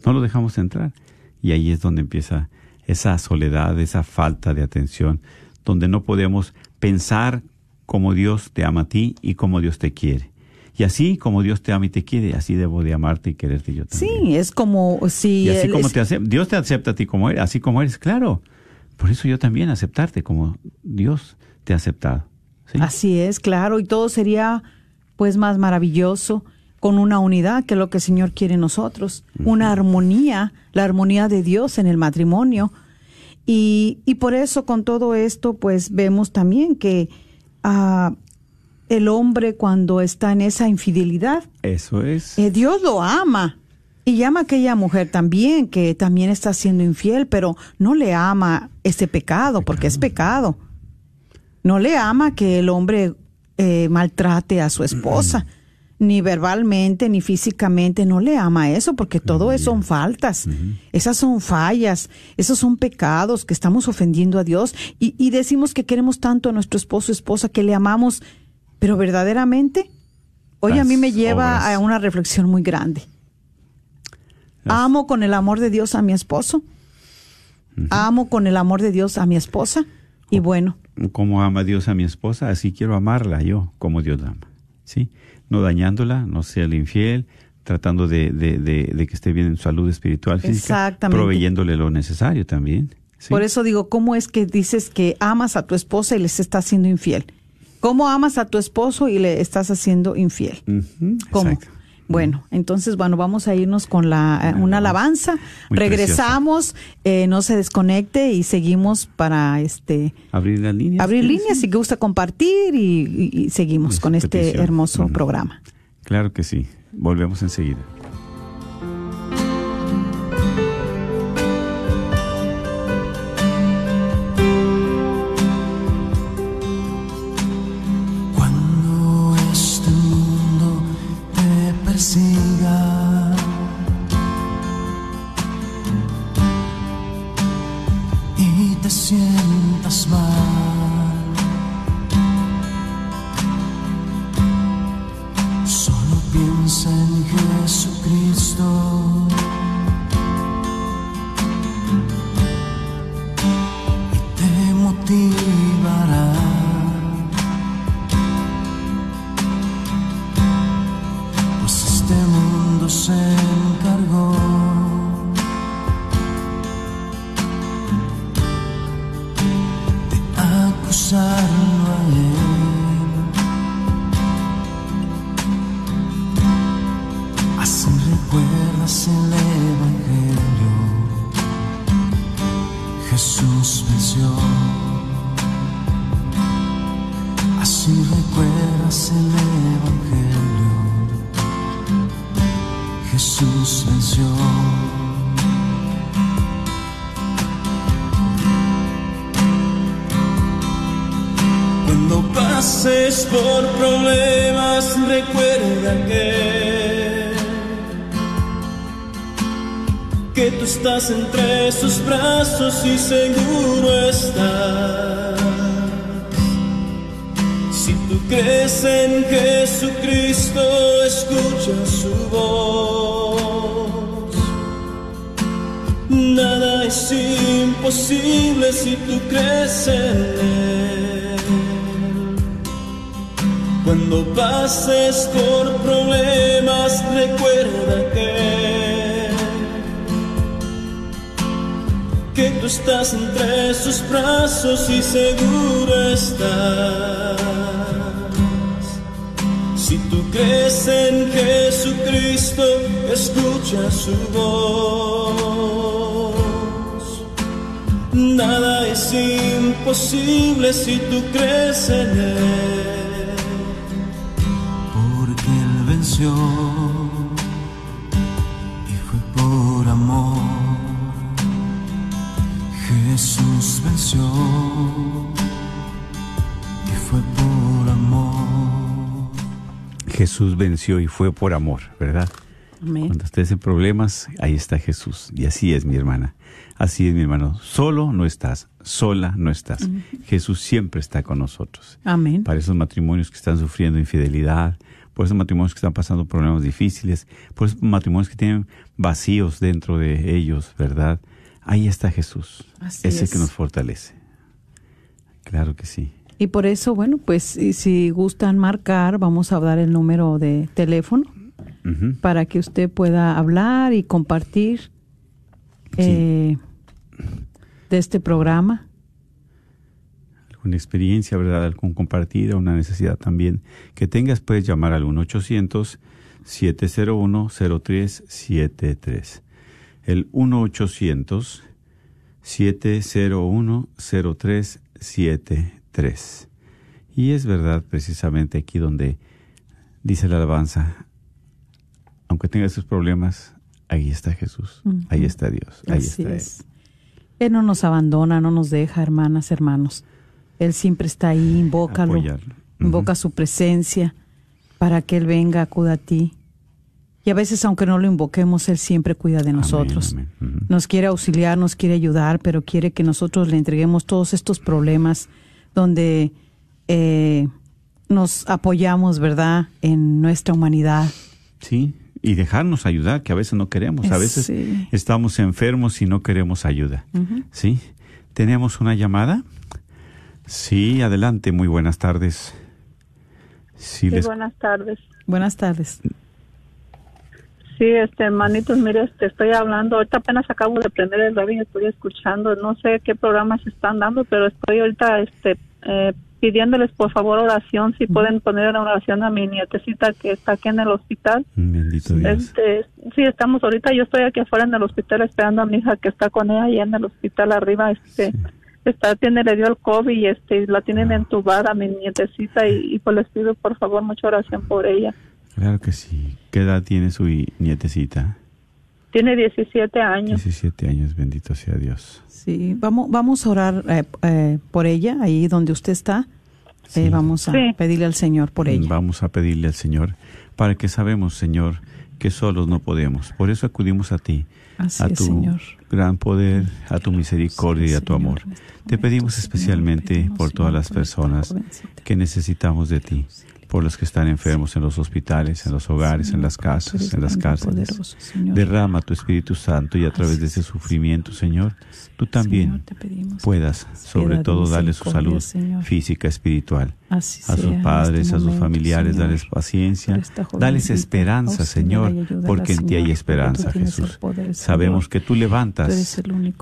no lo dejamos entrar. Y ahí es donde empieza esa soledad, esa falta de atención, donde no podemos pensar como Dios te ama a ti y como Dios te quiere. Y así como Dios te ama y te quiere, así debo de amarte y quererte yo también. Sí, es como si... Y así como es- te acepta, Dios te acepta a ti como eres, así como eres, claro. Por eso yo también aceptarte como Dios te ha aceptado. ¿sí? Así es, claro, y todo sería pues más maravilloso con una unidad que es lo que el Señor quiere en nosotros, una armonía, la armonía de Dios en el matrimonio. Y, y por eso con todo esto pues vemos también que ah, el hombre cuando está en esa infidelidad, Eso es. eh, Dios lo ama. Y llama a aquella mujer también, que también está siendo infiel, pero no le ama ese pecado, porque es pecado. No le ama que el hombre eh, maltrate a su esposa, ni verbalmente, ni físicamente, no le ama eso, porque todo eso son faltas, esas son fallas, esos son pecados que estamos ofendiendo a Dios. Y, y decimos que queremos tanto a nuestro esposo esposa, que le amamos, pero verdaderamente, hoy a mí me lleva obras. a una reflexión muy grande. Las- Amo con el amor de Dios a mi esposo, amo con el amor de Dios a mi esposa, y bueno, Como ama Dios a mi esposa, así quiero amarla yo, como Dios la ama. ¿Sí? No dañándola, no sea el infiel, tratando de, de, de, de que esté bien en salud espiritual, física, proveyéndole lo necesario también. ¿sí? Por eso digo, ¿cómo es que dices que amas a tu esposa y les estás haciendo infiel? ¿Cómo amas a tu esposo y le estás haciendo infiel? ¿Cómo? exacto. Bueno, entonces, bueno, vamos a irnos con la, eh, una alabanza. Muy Regresamos, eh, no se desconecte y seguimos para este Abrir las líneas. abrir líneas si gusta compartir y, y- y seguimos Es con este hermoso programa. Claro que sí. Volvemos enseguida. Jesús venció. Cuando pases por problemas, recuerda que que tú estás entre sus brazos y seguro estás. Si tú crees en Jesucristo, escucha su voz. Nada es imposible si tú crees en Él. Cuando pases por problemas, recuerda que que tú estás entre sus brazos y seguro estás. Si tú crees en Jesucristo, escucha su voz. Nada es imposible si tú crees en Él. porque Él venció y fue por amor. Jesús venció y fue por amor. Jesús venció y fue por amor, ¿verdad? Amén. Cuando estés en problemas, ahí está Jesús. Y así es, mi hermana. Así es, mi hermano. Solo no estás, sola no estás. Jesús siempre está con nosotros. Amén. Para esos matrimonios que están sufriendo infidelidad, por esos matrimonios que están pasando problemas difíciles, por esos matrimonios que tienen vacíos dentro de ellos, ¿verdad? Ahí está Jesús. Así Ese es. que nos fortalece. Claro que sí. Y por eso, bueno, pues si gustan marcar, vamos a dar el número de teléfono Ujú. para que usted pueda hablar y compartir eh, de este programa. alguna experiencia, ¿verdad? Algún compartida, una necesidad también que tengas, puedes llamar al 1-800-701-0373. El 1-800-701-0373. Y es verdad, precisamente aquí donde dice la alabanza, aunque tengas sus problemas, ahí está Jesús, ahí Ujú. está Dios, ahí Así está Él. es. Él no nos abandona, no nos deja, hermanas, hermanos. Él siempre está ahí, invócalo, invoca su presencia para que Él venga, acuda a ti. Y a veces, aunque no lo invoquemos, Él siempre cuida de nosotros. Amén, amén. Ujú. Nos quiere auxiliar, nos quiere ayudar, pero quiere que nosotros le entreguemos todos estos problemas donde eh, nos apoyamos, ¿verdad?, en nuestra humanidad. Sí, y dejarnos ayudar, que a veces no queremos. A veces Sí. estamos enfermos y no queremos ayuda. ¿Sí? ¿Tenemos una llamada? Sí, adelante, muy buenas tardes. Sí, Sí, les- buenas tardes. Buenas tardes. Sí, este, hermanitos, mire, este, estoy hablando, ahorita apenas acabo de prender el radio y estoy escuchando, no sé qué programas están dando, pero estoy ahorita, este, eh, pidiéndoles por favor oración, si pueden poner en oración a mi nietecita que está aquí en el hospital. Bendito Dios. Este, sí, estamos ahorita, yo estoy aquí afuera en el hospital esperando a mi hija que está con ella allá en el hospital arriba, este, está, tiene, le dio el COVID y este, la tienen Ah. entubada mi nietecita y, y pues les pido por favor mucha oración por ella. Claro que sí. ¿Qué edad tiene su nietecita? Tiene 17 años. 17 años, bendito sea Dios. Sí, vamos, vamos a orar eh, eh, por ella, ahí donde usted está. Sí. Eh, vamos a Sí. pedirle al Señor por ella. Vamos a pedirle al Señor para que sabemos, Señor, que solos no podemos. Por eso acudimos a ti, Así a es, tu Señor. gran poder, a tu misericordia y a tu amor. este Te pedimos Señor, especialmente pedimos, por todas Señor, las personas que necesitamos de ti, por los que están enfermos en los hospitales, en los hogares, en las casas, en las cárceles. poderoso. Derrama tu Espíritu Santo y a través Así de ese es. sufrimiento, Señor, tú también puedas, sobre todo, darle su salud Señor. física, espiritual. Así A sus en padres, este a sus momento, familiares, Señor. darles paciencia, dales esperanza, Señor, porque en ti hay esperanza, Jesús. poder. Sabemos que tú levantas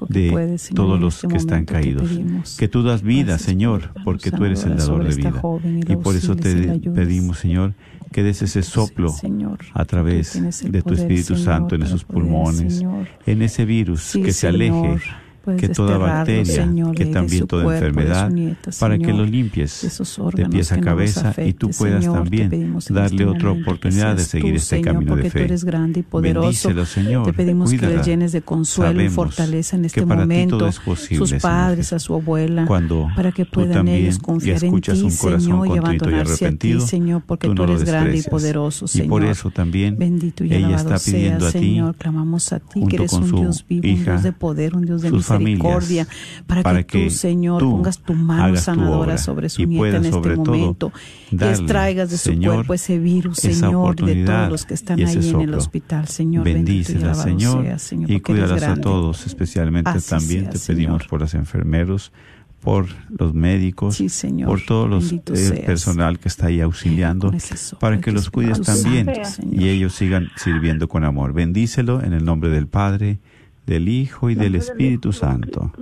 de puede, Señor, todos los este que están caídos, pedimos. que tú das vida, Gracias, Señor, porque tú eres el dador de vida. y por eso te pedimos, Señor, que des ese soplo Señor, a través de tu poder, Espíritu Santo en esos pulmones, en ese virus, que se aleje, puedes que toda bacteria, Señor, que también toda cuerpo, enfermedad, para que lo limpies de pies a cabeza y tú puedas Señor, también darle otra oportunidad de seguir tú, este camino de porque fe. tú eres grande y poderoso. Bendícelo, Señor. Te pedimos que les llenes de consuelo y fortaleza en este momento. es posible, sus padres, a su abuela, Cuando para que puedan ellos confiar en ti, Señor, y contrito y abandonarse a ti, Señor, porque tú no eres grande y poderoso, Y Señor. por eso también Bendito y ella está pidiendo a ti, Señor, clamamos a ti, que eres un Dios vivo, un Dios de poder, un Dios de familias, misericordia, para, para que, que tú, Señor, tú pongas tu mano tu sanadora sobre su nieta en este todo, momento, y extraigas de su Señor, cuerpo ese virus, Señor, de todos los que están ahí en el hospital, Señor. Bendícela, Señor, sea, Señor, y cuídalas a todos, especialmente Así también sea, te pedimos por los enfermeros, por los médicos, Sí, Señor, por todos los bendito eh, seas. personal que está ahí auxiliando, para que los cuides también y ellos sigan sirviendo con amor. Bendícelo en el nombre del Padre, del Hijo y del Espíritu Santo.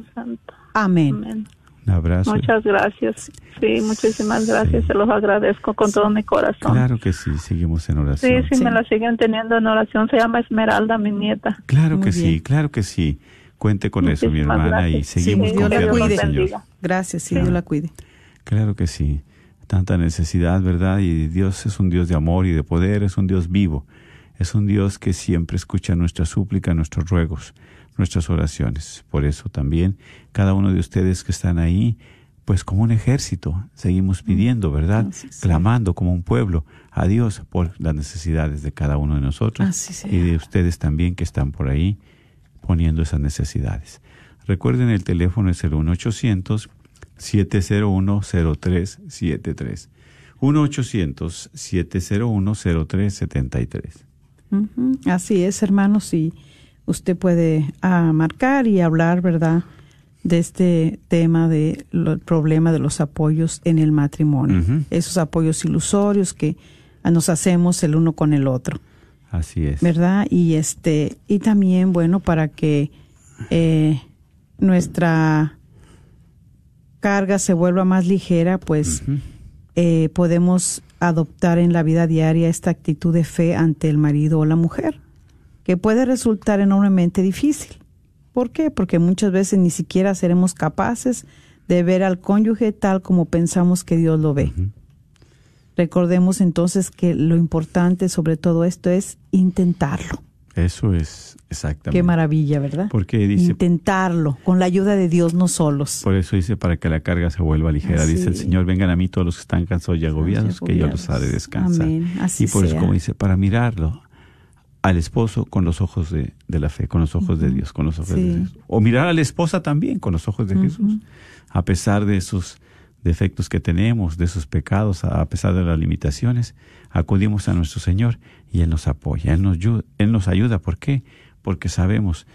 Amén. Un abrazo. Muchas gracias. Sí, muchísimas gracias. Sí. Se los agradezco con todo mi corazón. Claro que sí, seguimos en oración. sí, Sí. me la siguen teniendo en oración. Se llama Esmeralda, mi nieta. Claro Muy que bien. sí, claro que sí. Cuente con eso, mi hermana, y seguimos Sí, Dios le confiando en el cuide. Señor. Gracias, Sí. Dios la cuide. Claro que sí. Tanta necesidad, ¿verdad? Y Dios es un Dios de amor y de poder, es un Dios vivo. Es un Dios que siempre escucha nuestra súplica, nuestros ruegos, nuestras oraciones. Por eso también, cada uno de ustedes que están ahí, pues como un ejército, seguimos pidiendo, ¿verdad? Así. Clamando como un pueblo a Dios por las necesidades de cada uno de nosotros Así y de ustedes también que están por ahí poniendo esas necesidades. Recuerden, el teléfono es el 1-800-701-0373. 1-800-701-0373. Ujú, Así es, hermanos, y usted puede ah, marcar y hablar, ¿verdad?, de este tema del problema de los apoyos en el matrimonio, esos apoyos ilusorios que ah, nos hacemos el uno con el otro, Así es. ¿verdad? Y este y también, bueno, para que eh, nuestra carga se vuelva más ligera, pues eh, podemos adoptar en la vida diaria esta actitud de fe ante el marido o la mujer, que puede resultar enormemente difícil. ¿Por qué? Porque muchas veces ni siquiera seremos capaces de ver al cónyuge tal como pensamos que Dios lo ve. Recordemos entonces que lo importante sobre todo esto es intentarlo. Eso es exactamente. Qué maravilla, ¿verdad? Porque dice, Intentarlo, con la ayuda de Dios, no solos. por eso dice, para que la carga se vuelva ligera. Así. Dice el Señor, vengan a mí todos los que están cansados y agobiados, que yo los haré descansar. Amén. Así y por eso, como dice, para mirarlo al esposo con los ojos de, de la fe, con los ojos de Dios, con los ojos Sí. de Dios. O mirar a la esposa también con los ojos de Jesús. A pesar de esos defectos que tenemos, de esos pecados, a pesar de las limitaciones, acudimos a nuestro Señor y Él nos apoya, Él nos, ayu- Él nos ayuda. ¿Por qué? Porque sabemos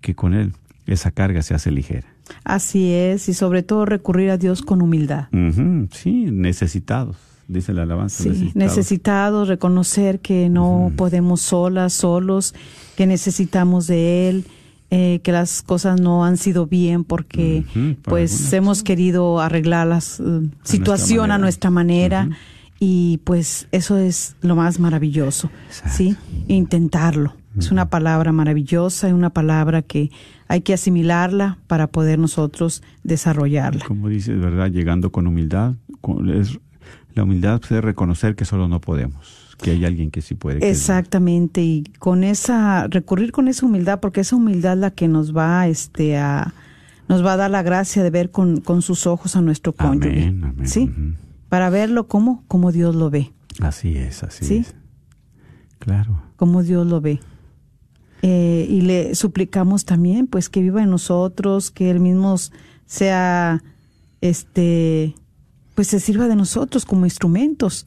que con Él esa carga se hace ligera. Así es, y sobre todo recurrir a Dios con humildad. Sí, necesitados, dice la alabanza. Sí, necesitados. necesitados, reconocer que no podemos solas, solos, que necesitamos de Él, eh, que las cosas no han sido bien porque pues algunas hemos querido arreglar la situación a nuestra manera y pues eso es lo más maravilloso, ¿sí? Intentarlo. Es una palabra maravillosa y una palabra que hay que asimilarla para poder nosotros desarrollarla. Como dices, ¿verdad? Llegando con humildad. es- la humildad es reconocer que solo no podemos, que hay alguien que sí puede. que Exactamente, y con esa, recurrir con esa humildad, porque esa humildad es la que nos va este, a, nos va a dar la gracia de ver con, con sus ojos a nuestro cónyuge. Amén, amén. ¿Sí? Para verlo como, como Dios lo ve, Así es, así ¿Sí? es. Claro. como Dios lo ve. Eh, y le suplicamos también, pues, que viva en nosotros, que Él mismo sea, este, pues, se sirva de nosotros como instrumentos,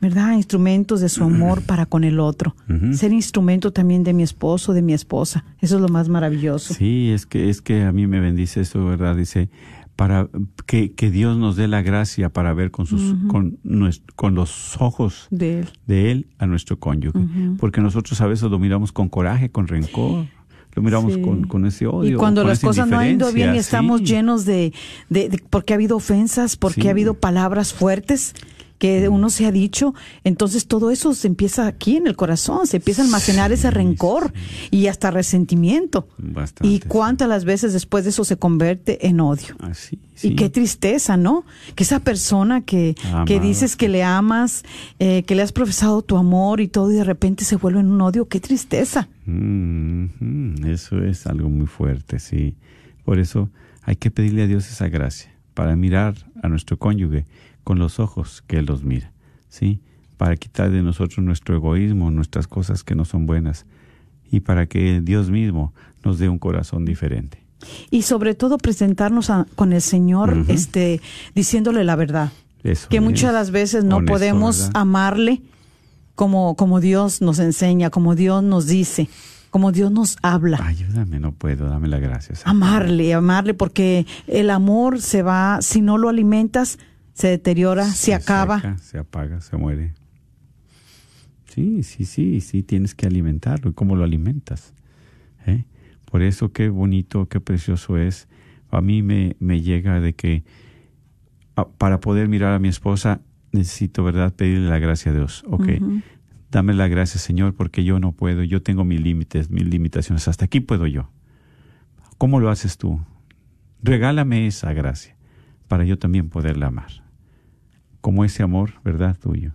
¿verdad? Instrumentos de su amor para con el otro. Ser instrumento también de mi esposo, de mi esposa. Eso es lo más maravilloso. Sí, es que, es que a mí me bendice eso, ¿verdad? Dice, para que, que Dios nos dé la gracia para ver con sus, con, nues- con los ojos De él. de él a nuestro cónyuge. Porque nosotros a veces lo miramos con coraje, con rencor, lo miramos Sí. con, con ese odio. Y cuando las cosas no han ido bien y estamos sí. llenos de, de, de- porque ha habido ofensas, porque Sí. ha habido palabras fuertes que uno se ha dicho, entonces todo eso se empieza aquí en el corazón, se empieza a almacenar ese rencor y hasta resentimiento. Bastante, y sí. cuántas las veces después de eso se convierte en odio. Así, Y qué tristeza, ¿no? Que esa persona que, que dices que le amas, eh, que le has profesado tu amor y todo, y de repente se vuelve en un odio, qué tristeza. Mm, ujú, Eso es algo muy fuerte, sí. Por eso hay que pedirle a Dios esa gracia para mirar a nuestro cónyuge con los ojos que Él los mira, ¿sí? Para quitar de nosotros nuestro egoísmo, nuestras cosas que no son buenas y para que Dios mismo nos dé un corazón diferente. Y sobre todo presentarnos a- con el Señor, Ujú. este, diciéndole la verdad. Eso que muchas de las veces no honesto, podemos ¿verdad? amarle como, como Dios nos enseña, como Dios nos dice, como Dios nos habla. Ayúdame, no puedo, dame la gracia. Señor. Amarle, amarle, porque el amor se va, si no lo alimentas, se deteriora, se, Se acaba. seca, se apaga, se muere. Sí, sí, sí, sí, tienes que alimentarlo. ¿Y cómo lo alimentas? ¿Eh? Por eso qué bonito, qué precioso es. A mí me, me llega de que ah, para poder mirar a mi esposa necesito, ¿verdad?, pedirle la gracia a Dios. Ok, dame la gracia, Señor, porque yo no puedo, yo tengo mis límites, mis limitaciones. Hasta aquí puedo yo. ¿Cómo lo haces tú? Regálame esa gracia para yo también poderla amar. Como ese amor, ¿verdad? Tuyo.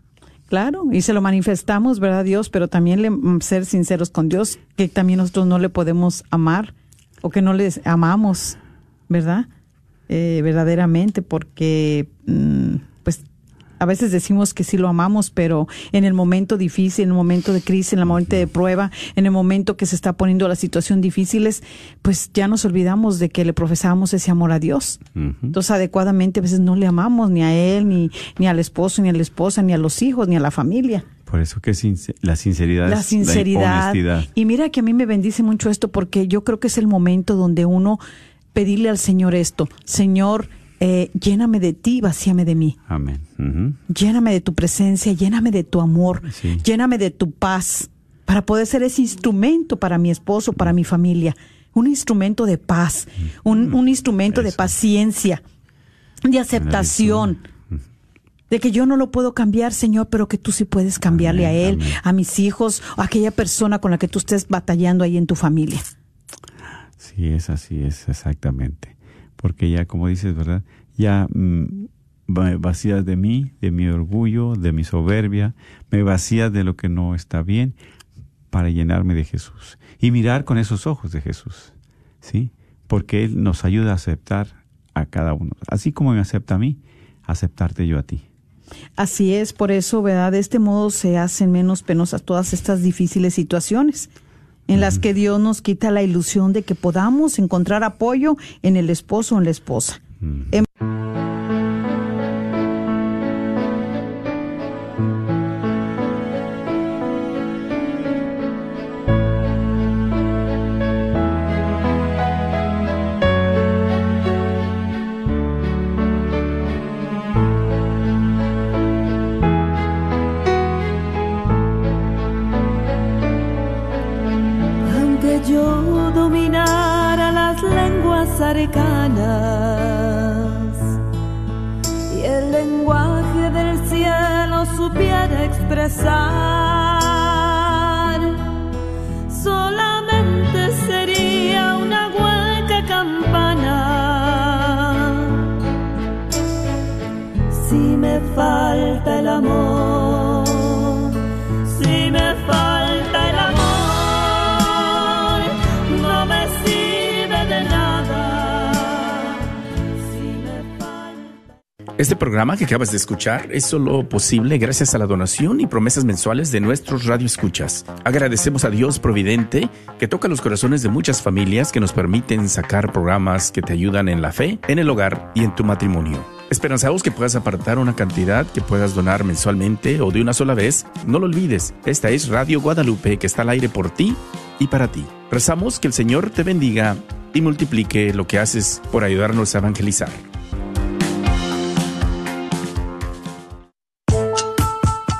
Claro, y se lo manifestamos, ¿verdad, Dios? Pero también le- mm, ser sinceros con Dios, que también nosotros no le podemos amar o que no les amamos, ¿verdad? eh, verdaderamente, porque mm, a veces decimos que sí lo amamos, pero en el momento difícil, en el momento de crisis, en el momento de prueba, en el momento que se está poniendo la situación difíciles, pues ya nos olvidamos de que le profesamos ese amor a Dios. Ujú. Entonces, adecuadamente a veces no le amamos ni a él, ni, ni al esposo, ni a la esposa, ni a los hijos, ni a la familia. Por eso que la sinceridad La es sinceridad. honestidad. y mira que a mí me bendice mucho esto porque yo creo que es el momento donde uno pedirle al Señor esto, Señor, eh, lléname de ti, vacíame de mí. Amén. Lléname de tu presencia, lléname de tu amor, Sí. lléname de tu paz, para poder ser ese instrumento para mi esposo, para mi familia. Un instrumento de paz, un, un instrumento de paciencia, de aceptación. De que yo no lo puedo cambiar, Señor, pero que tú sí puedes cambiarle Amén, a él, amén. a mis hijos, a aquella persona con la que tú estés batallando ahí en tu familia. Sí, es así, es exactamente. Porque ya, como dices, ¿verdad? Ya mm, va- vacías de mí, de mi orgullo, de mi soberbia, me vacías de lo que no está bien para llenarme de Jesús y mirar con esos ojos de Jesús, ¿sí? Porque Él nos ayuda a aceptar a cada uno. Así como me acepta a mí, aceptarte yo a ti. Así es, por eso, ¿verdad? De este modo se hacen menos penosas todas estas difíciles situaciones en las que Dios nos quita la ilusión de que podamos encontrar apoyo en el esposo o en la esposa. Y el lenguaje del cielo supiera expresar, Este programa que acabas de escuchar es solo posible gracias a la donación y promesas mensuales de nuestros radioescuchas. Agradecemos a Dios Providente que toca los corazones de muchas familias que nos permiten sacar programas que te ayudan en la fe, en el hogar y en tu matrimonio. Esperanzados que puedas apartar una cantidad que puedas donar mensualmente o de una sola vez. No lo olvides, esta es Radio Guadalupe que está al aire por ti y para ti. Rezamos que el Señor te bendiga y multiplique lo que haces por ayudarnos a evangelizar.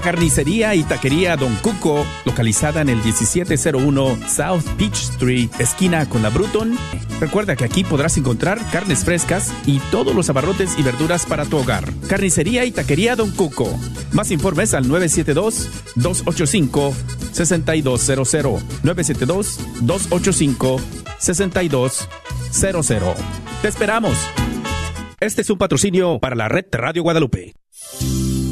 Carnicería y taquería Don Cuco, localizada en el 1701 South Beach Street, esquina con la Bruton. Recuerda que aquí podrás encontrar carnes frescas y todos los abarrotes y verduras para tu hogar. Carnicería y taquería Don Cuco. Más informes al 972-285-6200. 972-285-6200. Te esperamos. Este es un patrocinio para la red Radio Guadalupe.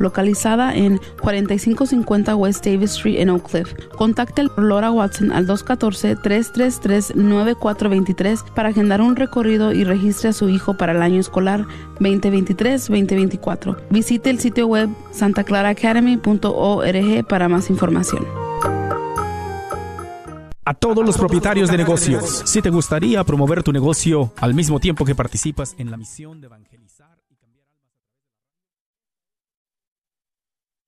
localizada en 4550 West Davis Street en Oak Cliff. Contacte a Laura Watson al 214-333-9423 para agendar un recorrido y registre a su hijo para el año escolar 2023-2024. Visite el sitio web santaclaraacademy.org para más información. A todos los propietarios de negocios, si te gustaría promover tu negocio al mismo tiempo que participas en la misión de evangelizar